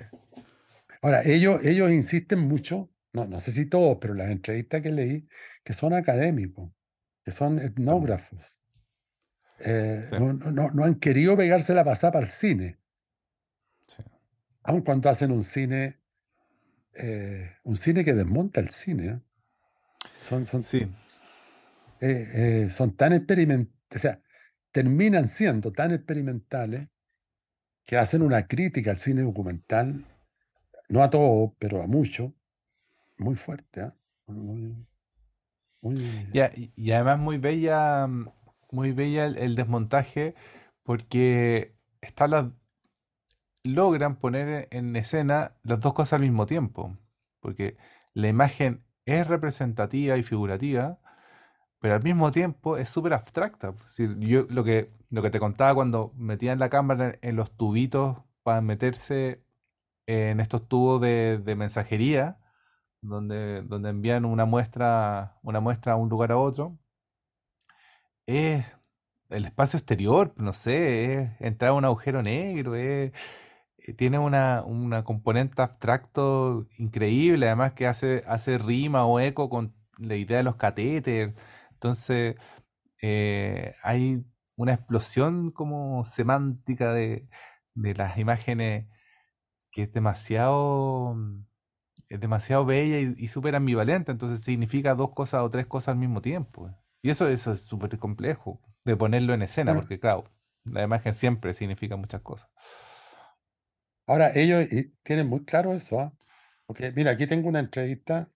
Ahora, ellos, ellos insisten mucho, no, no sé si todos, pero las entrevistas que leí, que son académicos, que son etnógrafos. Eh, sí, no, no, han querido pegarse la pasada para el cine, sí. aun cuando hacen un cine, eh, un cine que desmonta el cine. ¿eh? Son, son, Sí, eh, son tan experimentales, o sea, terminan siendo tan experimentales que hacen una crítica al cine documental, no a todo, pero a mucho, muy fuerte. ¿ah? Muy, muy- y, además muy bella, muy bella el, desmontaje porque están las, logran poner en escena las dos cosas al mismo tiempo, porque la imagen es representativa y figurativa, pero al mismo tiempo es súper abstracta. Es decir, yo lo que, lo que te contaba cuando metían la cámara en, los tubitos para meterse en estos tubos de, de mensajería, donde, donde envían una muestra, una muestra a un lugar a otro, es el espacio exterior, no sé, es entrar a un agujero negro, es, eh, tiene una, una componente abstracto increíble, además que hace, hace rima o eco con la idea de los catéteres. Entonces, eh, hay una explosión como semántica de, de las imágenes que es demasiado, mm, es demasiado bella y, y súper ambivalente, entonces significa dos cosas o tres cosas al mismo tiempo. Y eso, eso es súper complejo de ponerlo en escena, porque claro, la imagen siempre significa muchas cosas. ahora ellos tienen muy claro eso, ¿ah? Porque mira, aquí tengo una entrevista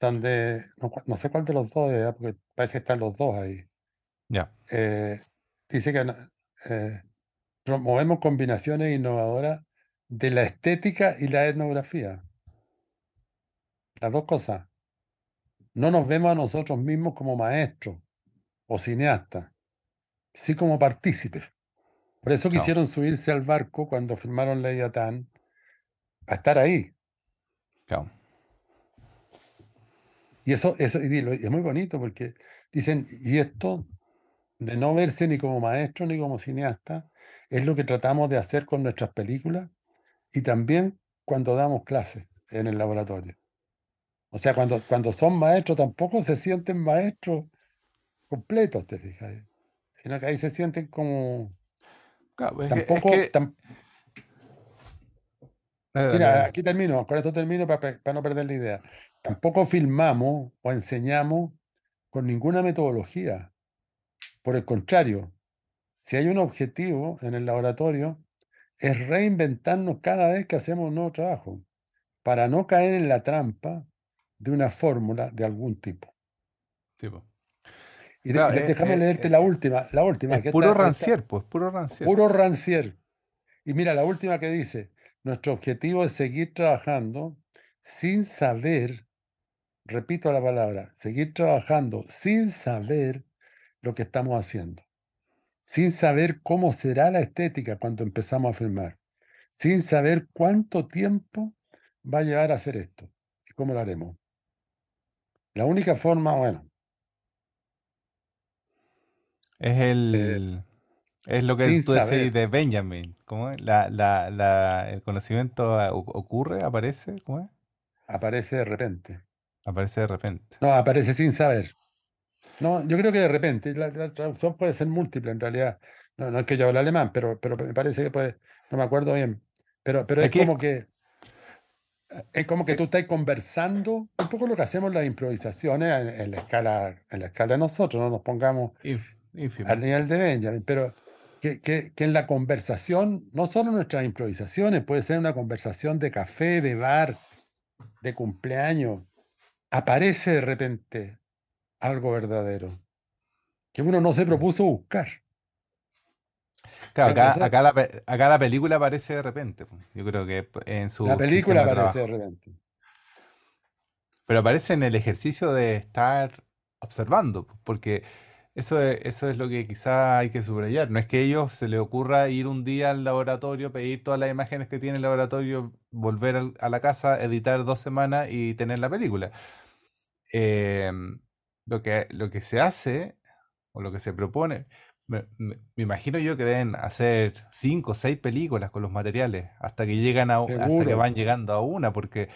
donde, no, cu- no sé cuál de los dos es, ¿ah? porque parece que están los dos ahí. Ya, Eh, dice que no- eh, promovemos combinaciones innovadoras de la estética y la etnografía, las dos cosas. No nos vemos a nosotros mismos como maestros o cineastas, sí como partícipes. Por eso quisieron subirse al barco cuando filmaron Leviatán, a estar ahí. claro. Y eso, eso y es muy bonito porque dicen, y esto de no verse ni como maestro ni como cineasta, es lo que tratamos de hacer con nuestras películas y también cuando damos clases en el laboratorio. O sea, cuando, cuando son maestros tampoco se sienten maestros completos, te fijas, sino que ahí se sienten como Claro, es que, es tampoco, que tam- Mira, aquí termino, con esto termino para, no perder la idea. Tampoco filmamos o enseñamos con ninguna metodología. Por el contrario, si hay un objetivo en el laboratorio, es reinventarnos cada vez que hacemos un nuevo trabajo, para no caer en la trampa de una fórmula de algún tipo. Sí, po. Y, de- Claro, es, déjame es- leerte es- la última, la última, es que puro esta, rancier, pues, puro rancier. puro rancier. Y mira, la última que dice, nuestro objetivo es seguir trabajando sin saber, repito la palabra, seguir trabajando sin saber lo que estamos haciendo, sin saber cómo será la estética cuando empezamos a filmar, sin saber cuánto tiempo va a llevar a hacer esto y cómo lo haremos. La única forma, bueno, Es eh, el, es lo que tú decís saber, de Benjamin. ¿Cómo es? La, la, la, el conocimiento ah, ocurre, aparece, ¿cómo es? aparece de repente. Aparece de repente. No, aparece sin saber. No, yo creo que de repente, la, la traducción puede ser múltiple en realidad. No, no es que yo hable alemán, pero, pero me parece que puede, no me acuerdo bien. Pero, pero es Aquí como que, es como que tú estás conversando, un poco lo que hacemos las improvisaciones en, en la escala, en la escala de nosotros, no nos pongamos al nivel de Benjamin, pero que, que, que en la conversación, no solo nuestras improvisaciones, puede ser una conversación de café, de bar, de cumpleaños, aparece de repente algo verdadero que uno no se Sí. propuso buscar. Claro, acá, la, acá la película aparece de repente. Yo creo que en la su película sistema de aparece de repente. Pero aparece en el ejercicio de estar observando, po, porque eso es, eso es lo que quizá hay que subrayar. No es que a ellos se les ocurra ir un día al laboratorio, pedir todas las imágenes que tiene el laboratorio, volver a la casa, editar dos semanas y tener la película. Em, lo que, lo que se hace, o lo que se propone, me, me- me imagino yo que deben hacer cinco o seis películas con los materiales, hasta que llegan a, hasta que van llegando a una, porque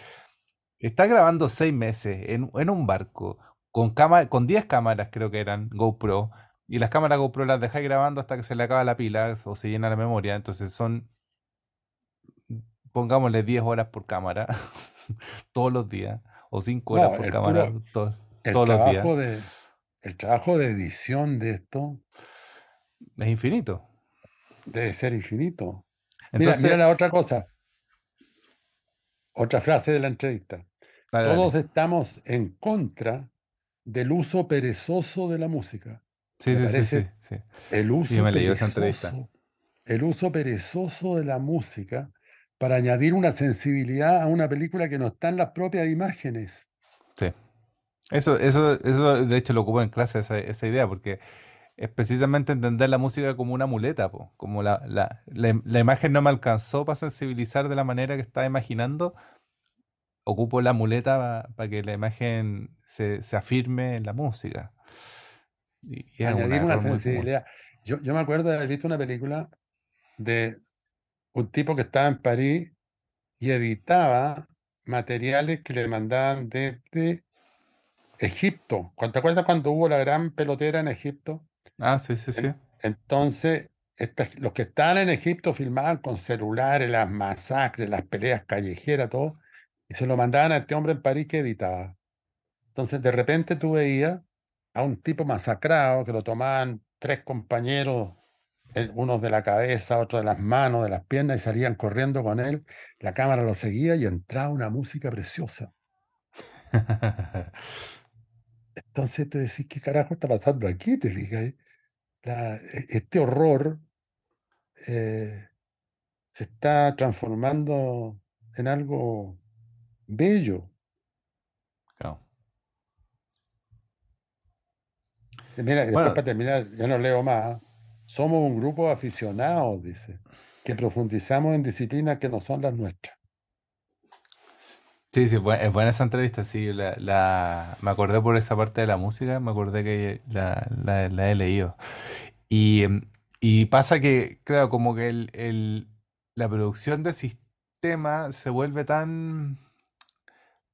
está grabando seis meses en, en un barco, con cámara, con 10 cámaras creo que eran GoPro, y las cámaras GoPro las dejáis grabando hasta que se le acaba la pila o se llena la memoria, entonces son, pongámosle 10 horas por cámara, todos los días, o 5 horas No, por cámara puro, to- el todos los días, trabajo de, el trabajo de edición de esto es infinito. debe ser infinito. Mira, mira Entonces, la otra cosa, otra frase de la entrevista. dale, dale. Todos estamos en contra del uso perezoso de la música. Sí, sí, sí, sí, sí. el yo uso me leí esa entrevista. el uso perezoso de la música para añadir una sensibilidad a una película que no está en las propias imágenes. Sí. Eso, eso, eso de hecho lo ocupo en clase esa, esa idea, porque es precisamente entender la música como una muleta, po, como la, la, la, la imagen no me alcanzó para sensibilizar de la manera que estaba imaginando, ocupo la muleta para que la imagen se, se afirme en la música. Y, y añadir una sensibilidad. Yo, yo me acuerdo de haber visto una película de un tipo que estaba en París y editaba materiales que le mandaban desde Egipto. ¿Cu- ¿Te acuerdas cuando hubo la gran pelotera en Egipto? Ah, sí, sí, sí. En- entonces, estas- los que estaban en Egipto filmaban con celulares las masacres, las peleas callejeras, todo, y se lo mandaban a este hombre en París que editaba. Entonces, de repente tú veías a un tipo masacrado que lo tomaban tres compañeros, unos de la cabeza, otros de las manos, de las piernas, y salían corriendo con él. La cámara lo seguía y entraba una música preciosa. Entonces tú decís, ¿qué carajo está pasando aquí? Te fijas, La- e- este horror eh, se está transformando en algo bello. Claro. Mira, después Bueno, para terminar, ya no leo más. Somos un grupo de aficionados, dice, que profundizamos en disciplinas que no son las nuestras. Sí, sí, es buena esa entrevista, sí, la, la- me acordé por esa parte de la música, me acordé que la, la- he leído. Y, y pasa que, claro, como que el, el- la producción de sistema se vuelve tan,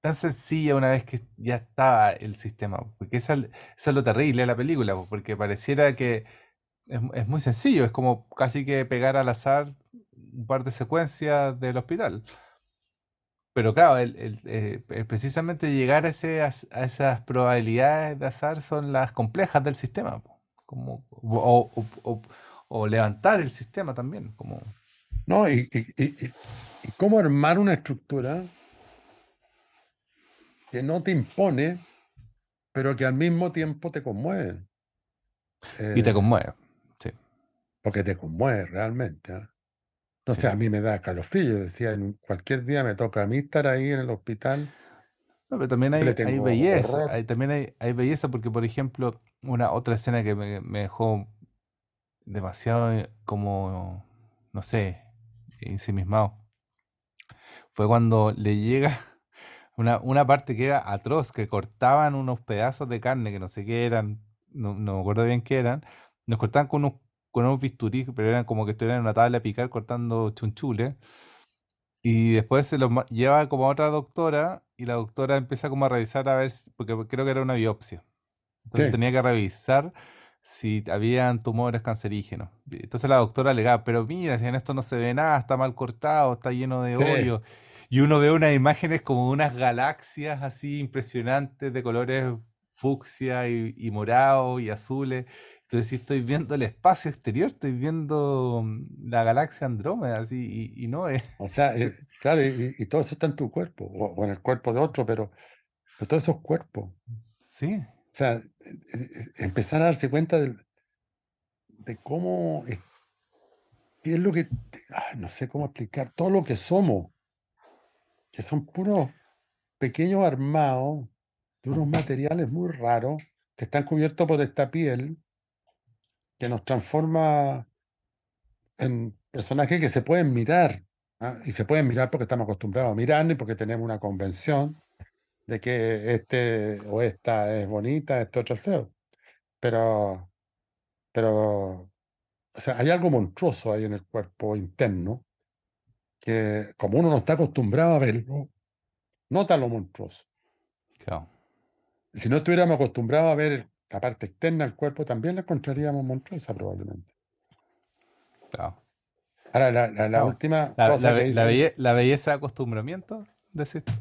tan sencilla una vez que ya estaba el sistema, porque eso, es lo terrible de la película, po, porque pareciera que es, es muy sencillo, es como casi que pegar al azar un par de secuencias del hospital. pero claro, el- el, eh, eh, precisamente llegar a, ese, a esas probabilidades de azar son las complejas del sistema, como, o, o- o- o levantar el sistema también, como, ¿no? Y, y- y- y- cómo armar una estructura que no te impone, pero que al mismo tiempo te conmueve. y te Eh, conmueve. Porque te conmueve realmente. ¿ah? No sí. sé, a mí me da calofrío. Decía, en cualquier día me toca a mí estar ahí en el hospital. No, pero también hay, hay belleza, hay, también hay, hay belleza porque, por ejemplo, una otra escena que me, me dejó demasiado eh, como, no sé, ensimismado, fue cuando le llega una, una parte que era atroz, que cortaban unos pedazos de carne que no sé qué eran, no, no me acuerdo bien qué eran, nos cortaban con unos, con unos bisturí, pero eran como que estuvieran en una tabla de picar cortando chunchules. Y después se los lleva como a otra doctora y la doctora empieza como a revisar a ver, si- porque creo que era una biopsia. Entonces tenía que revisar si habían tumores cancerígenos. Entonces la doctora alegaba, pero mira, si en esto no se ve nada, está mal cortado, está lleno de sí. hoyos. Y uno ve unas imágenes como unas galaxias así impresionantes de colores fucsia y, y morado y azules. Entonces sí estoy viendo el espacio exterior, estoy viendo mm, la galaxia Andrómeda, así, y, y no es... O sea, eh, claro, y, y todo eso está en tu cuerpo, o, o en el cuerpo de otro, pero, pero todos esos cuerpos. Sí, O sea, eh, eh, empezar a darse cuenta del- de, cómo, es- qué es lo que, ah, no sé cómo explicar, todo lo que somos, que son puros pequeños armados de unos materiales muy raros que están cubiertos por esta piel que nos transforma en personajes que se pueden mirar. ¿ah? Y se pueden mirar porque estamos acostumbrados a mirarnos y porque tenemos una convención de que este o esta es bonita, este otro es feo. Pero, pero, o sea, hay algo monstruoso ahí en el cuerpo interno que, como uno no está acostumbrado a verlo, nota lo monstruoso. claro, Si no estuviéramos acostumbrados a ver el- la parte externa del cuerpo, también la encontraríamos monstruosa probablemente. claro. Ahora, la, la- la Claro. última La, cosa la que be- dice la ahí, belle- la belleza de acostumbramiento, decís tú.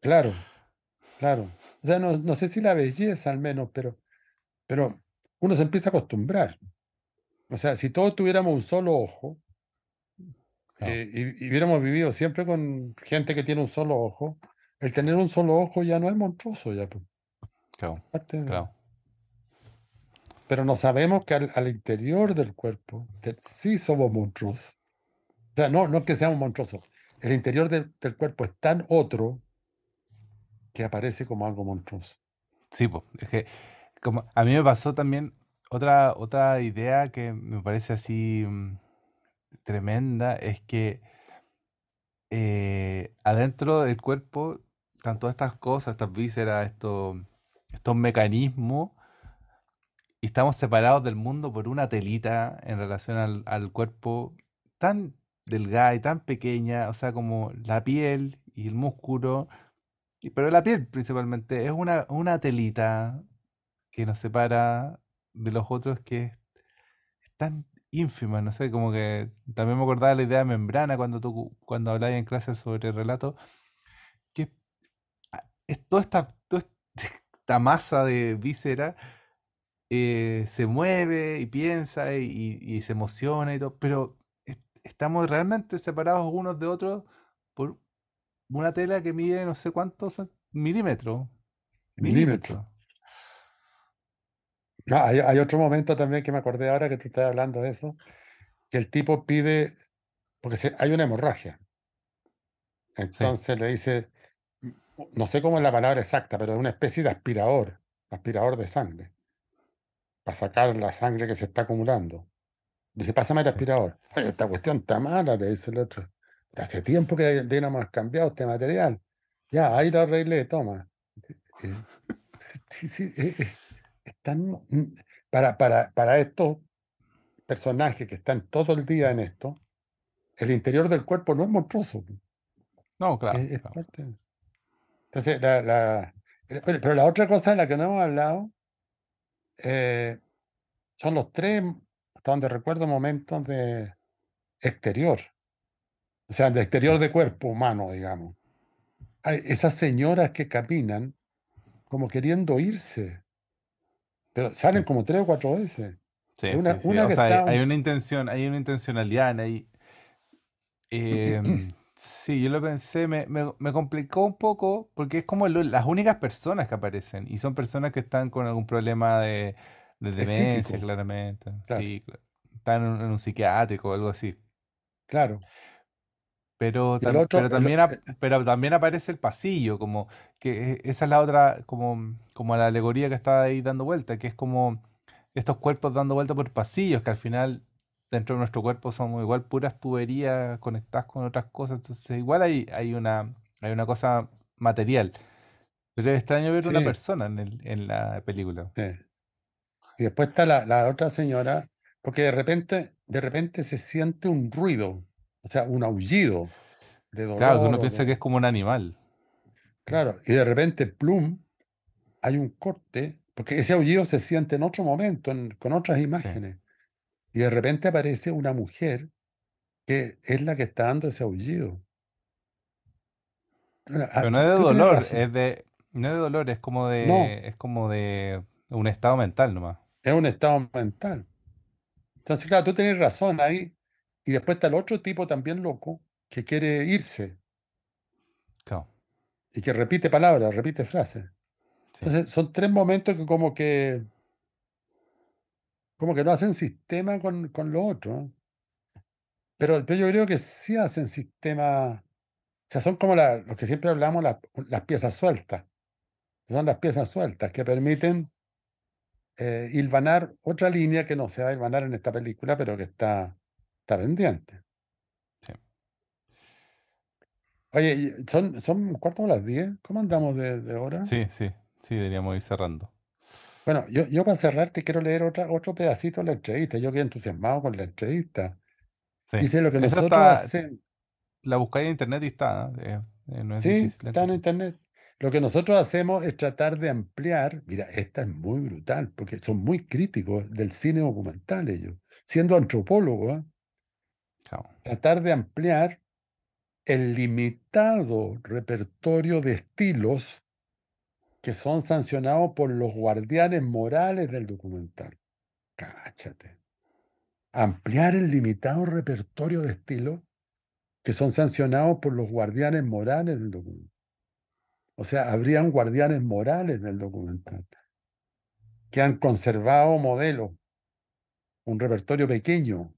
claro, claro. O sea, no, no sé si la belleza al menos, pero, pero uno se empieza a acostumbrar. O sea, si todos tuviéramos un solo ojo eh, y, y hubiéramos vivido siempre con gente que tiene un solo ojo, el tener un solo ojo ya no es monstruoso, ya, pues, Claro, parte de- claro. Pero no sabemos que al, al interior del cuerpo te- sí somos monstruosos. O sea, no, no es que seamos monstruosos. El interior del- del cuerpo es tan otro que aparece como algo monstruoso. Sí, pues, es que como a mí me pasó también otra, otra idea que me parece así mm, tremenda, es que eh, adentro del cuerpo están todas estas cosas, estas vísceras, estos, estos mecanismos, y estamos separados del mundo por una telita en relación al, al cuerpo tan delgada y tan pequeña, o sea, como la piel y el músculo, pero la piel principalmente es una, una telita que nos separa de los otros que es, tan ínfima, no sé, como que también me acordaba la idea de membrana cuando tú cuando hablabas en clase sobre relato, que es toda esta, esta masa de víscera eh, se mueve y piensa y, y- y se emociona y todo, pero es- estamos realmente separados unos de otros por una tela que mide no sé cuántos milímetros. Milímetros. No, hay, hay otro momento también que me acordé ahora que tú estás hablando de eso, que el tipo pide, porque se- hay una hemorragia. Entonces le dice, "Mm, no sé cómo es la palabra exacta, pero es una especie de aspirador, aspirador de sangre, para sacar la sangre que se está acumulando. Dice, pásame el aspirador. "Oye, esta cuestión está mala, le dice el otro. Hace tiempo que deberíamos cambiado este material. Ya, ahí lo arreglé, toma. Sí, sí, eh, eh, están, mm, para, para, para estos personajes que están todo el día en esto, el interior del cuerpo no es monstruoso. No, claro, es, es claro. parte de- Entonces, la, la- pero pero la otra cosa de la que no hemos hablado eh, son los tres, hasta donde recuerdo, momentos de exterior. O sea, de exterior de cuerpo humano, digamos. hay esas señoras que caminan como queriendo irse, pero salen como tres o cuatro veces. sí, una, sí, sí. una O sea, hay, está hay un- una intención, hay una intencionalidad ahí. Em, sí, yo lo pensé, me, me- me complicó un poco porque es como lo- las únicas personas que aparecen y son personas que están con algún problema de, de es demencia, psíquico, claramente. claro, Sí, cla- están en un, en un psiquiátrico o algo así. claro. Pero, Y el tam- otro, pero, el- también, ap- pero también aparece el pasillo, como que e- esa es la otra, como, como la alegoría que está ahí dando vuelta, que es como estos cuerpos dando vuelta por pasillos, que al final dentro de nuestro cuerpo somos igual puras tuberías conectadas con otras cosas, entonces igual hay, hay una, hay una cosa material. Pero es extraño ver una sí, persona en el, en la película. sí. Y después está la, la otra señora, porque de repente, de repente se siente un ruido, o sea, un aullido de Claro, que dolor uno piensa que es como un animal. Claro, y de repente, plum, hay un corte, porque ese aullido se siente en otro momento, en- con otras Sí. Y de repente aparece una mujer que es la que está dando ese aullido. Pero no es de dolor, es de, no es de dolor, es como No, de, es como de un estado mental nomás. es un estado mental. Entonces, claro, tú tienes razón ahí. Y después está el otro tipo también loco que quiere irse Claro, y que repite palabras, repite frases. sí. Entonces, son tres momentos que como que, como que no hacen sistema con, con lo otro. Pero, pero yo creo que sí hacen sistema. O sea, son como la- los que siempre hablamos, las, las piezas sueltas. Son las piezas sueltas que permiten eh, hilvanar otra línea que no se va a hilvanar en esta película, pero que está, está pendiente. Sí, Oye, son, son cuarto a las 10. ¿Cómo andamos de, de hora? sí, sí, sí, deberíamos ir cerrando. Bueno, yo, yo para cerrar te quiero leer otra, otro pedacito de la entrevista. Yo quedé entusiasmado con la entrevista. Sí. Dice lo que Esa nosotros está, hacemos. la buscáis en internet y está, ¿eh? Eh, no es Sí, difícil está en internet. Lo que nosotros hacemos es tratar de ampliar. Mira, esta es muy brutal porque son muy críticos del cine documental ellos. Siendo antropólogos, ¿eh? Claro. tratar de ampliar el limitado repertorio de estilos que son sancionados por los guardianes morales del documental. Cáchate. Ampliar el limitado repertorio de estilos que son sancionados por los guardianes morales del documental. O sea, habrían guardianes morales del documental que han conservado modelos, un repertorio pequeño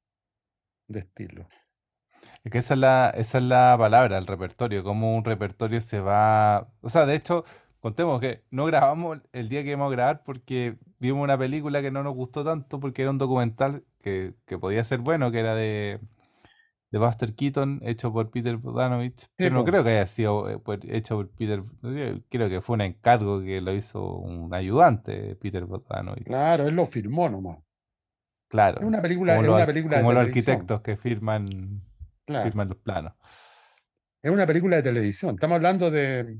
de estilos. Es que esa es la, esa es la palabra, el repertorio, cómo un repertorio se va... O sea, de hecho, contemos que no grabamos el día que íbamos a grabar porque vimos una película que no nos gustó tanto porque era un documental que, que podía ser bueno, que era de, de Buster Keaton, hecho por Peter Bogdanovich, pero no creo que haya sido eh, hecho por Peter... eh, Creo que fue un encargo que lo hizo un ayudante de Peter Bogdanovich. claro, él lo firmó nomás. Es Claro, una película, como es una película de como los televisión. arquitectos que firman, Claro, firman los planos. es una película de televisión. Estamos hablando de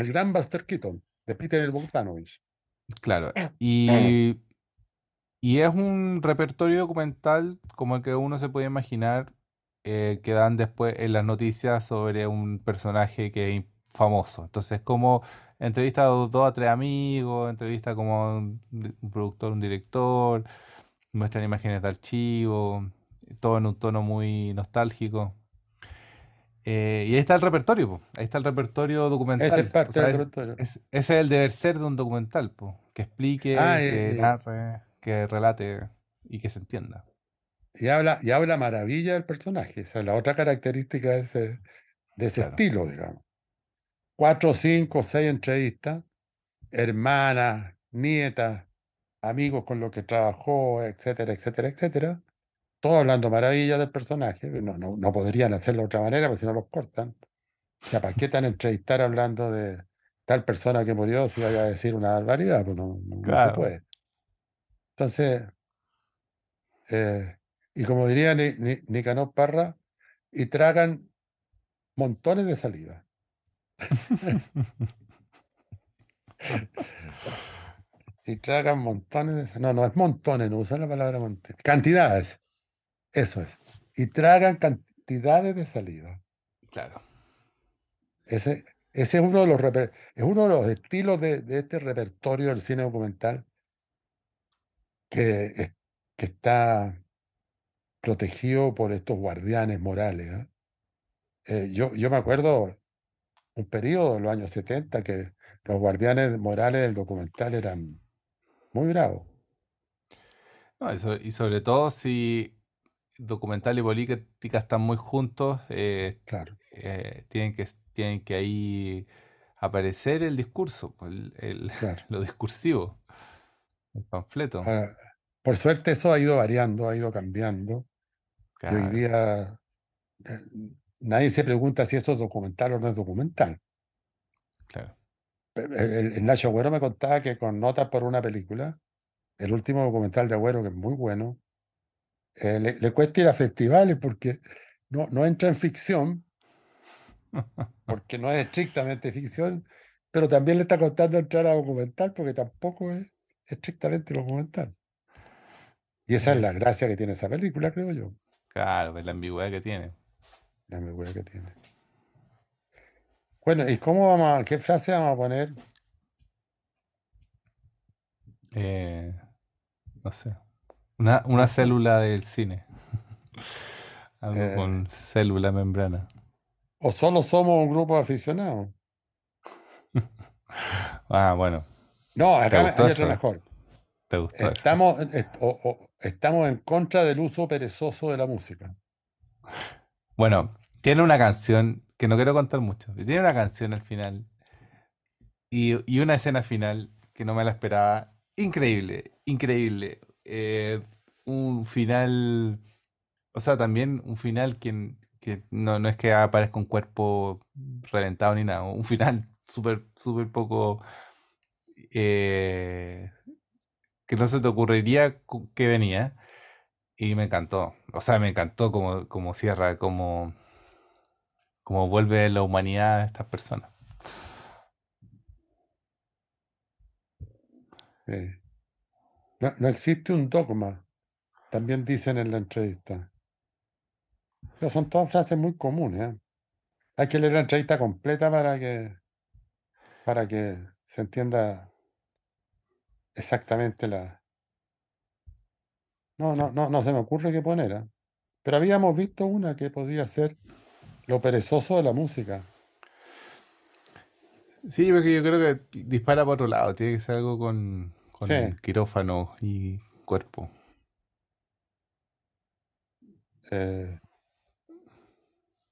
El gran Buster Keaton, de Peter Bogdanovich. Claro, y, y es un repertorio documental como el que uno se puede imaginar eh, que dan después en las noticias sobre un personaje que es famoso. Entonces, como entrevista a dos, a tres amigos, entrevista como a un, un productor, un director, muestran imágenes de archivo, todo en un tono muy nostálgico. Eh, y ahí está el repertorio, po. Ahí está el repertorio Ese es documental. O parte sea, del es- repertorio. es- ese es el deber ser de un documental, po. Que explique, Ah, que eh, eh, narre, que relate y que se entienda. y habla, y habla maravilla del personaje. Esa es la otra característica de ese, de ese Claro, estilo, digamos. Cuatro, cinco, seis entrevistas, hermanas, nietas, amigos con los que trabajó, etcétera, etcétera, etcétera. Todos hablando maravillas del personaje. No, no, no podrían hacerlo de otra manera, porque si no los cortan. O sea, ¿para qué tan entrevistar hablando de tal persona que murió si vaya a decir una barbaridad? Pues no, no, se puede. Entonces, eh, y como diría Ni- Ni- Nicanor Parra, y tragan montones de saliva. Y tragan montones de saliva. No, no es montones, no usan la palabra montones. Cantidades, eso es. Y tragan cantidades de saliva. Claro. Ese, ese es uno de los, es uno de los estilos de, de este repertorio del cine documental que, que está protegido por estos guardianes morales. ¿ah? Eh, yo, yo me acuerdo un periodo en los años 70 que los guardianes morales del documental eran muy bravos, No, y, y sobre todo si documental y política están muy juntos, eh, claro, eh, tienen que, tienen que ahí aparecer el discurso, pues, el- el- claro. lo discursivo, el panfleto. Ahora, por suerte eso ha ido variando, ha ido cambiando. Y hoy Claro, día eh, nadie se pregunta si eso es documental o no es documental. claro. El, el- el Nacho Agüero me contaba que con notas por una película, el último documental de Agüero, que es muy bueno, eh, le, le cuesta ir a festivales porque no, no entra en ficción, porque no es estrictamente ficción, pero también le está costando entrar a documental porque tampoco es estrictamente documental. Y esa es la gracia que tiene esa película, creo yo. claro, pues la ambigüedad que tiene. La ambigüedad que tiene. Bueno, ¿y cómo vamos a, qué frase vamos a poner? Eh, no sé. Una, una célula del cine. Algo Eh, con célula membrana. ¿O solo somos un grupo de aficionados? Ah, bueno, No, ¿te acá hay otra mejor. ¿Te gustó? Estamos, est- o- o- estamos en contra del uso perezoso de la música. Bueno, tiene una canción que no quiero contar mucho. Tiene una canción al final y, y una escena final que no me la esperaba. Increíble, increíble. Eh, un final, o sea, también un final que, que no, no es que aparezca un cuerpo reventado ni nada. Un final súper, súper poco eh, que no se te ocurriría cu- que venía. Y me encantó. O sea, me encantó como, como cierra, como, como vuelve la humanidad a estas personas. Sí. No, no existe un dogma, también dicen en la entrevista. Pero son todas frases muy comunes. ¿eh? Hay que leer la entrevista completa para que, para que se entienda exactamente la... No, no, no, no se me ocurre qué poner. ¿eh? Pero habíamos visto una que podía ser lo perezoso de la música. Sí, porque yo creo que dispara por otro lado. Tiene que ser algo con, con Sí, el quirófano y cuerpo. eh,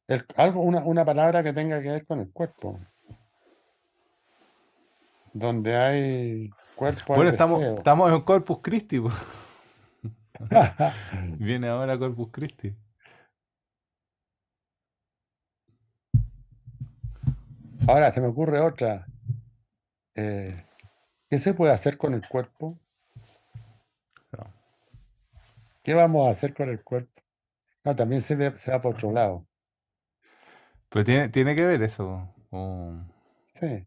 el- algo, una, una palabra que tenga que ver con el cuerpo. Donde hay cuerpo hay Bueno, estamos, deseo. estamos en Corpus Christi. Viene ahora Corpus Christi. Ahora se me ocurre otra. Eh, ¿qué se puede hacer con el cuerpo? No. ¿Qué vamos a hacer con el cuerpo? No, también se, ve- se va por otro lado. Pero tiene, tiene que ver eso. Sí.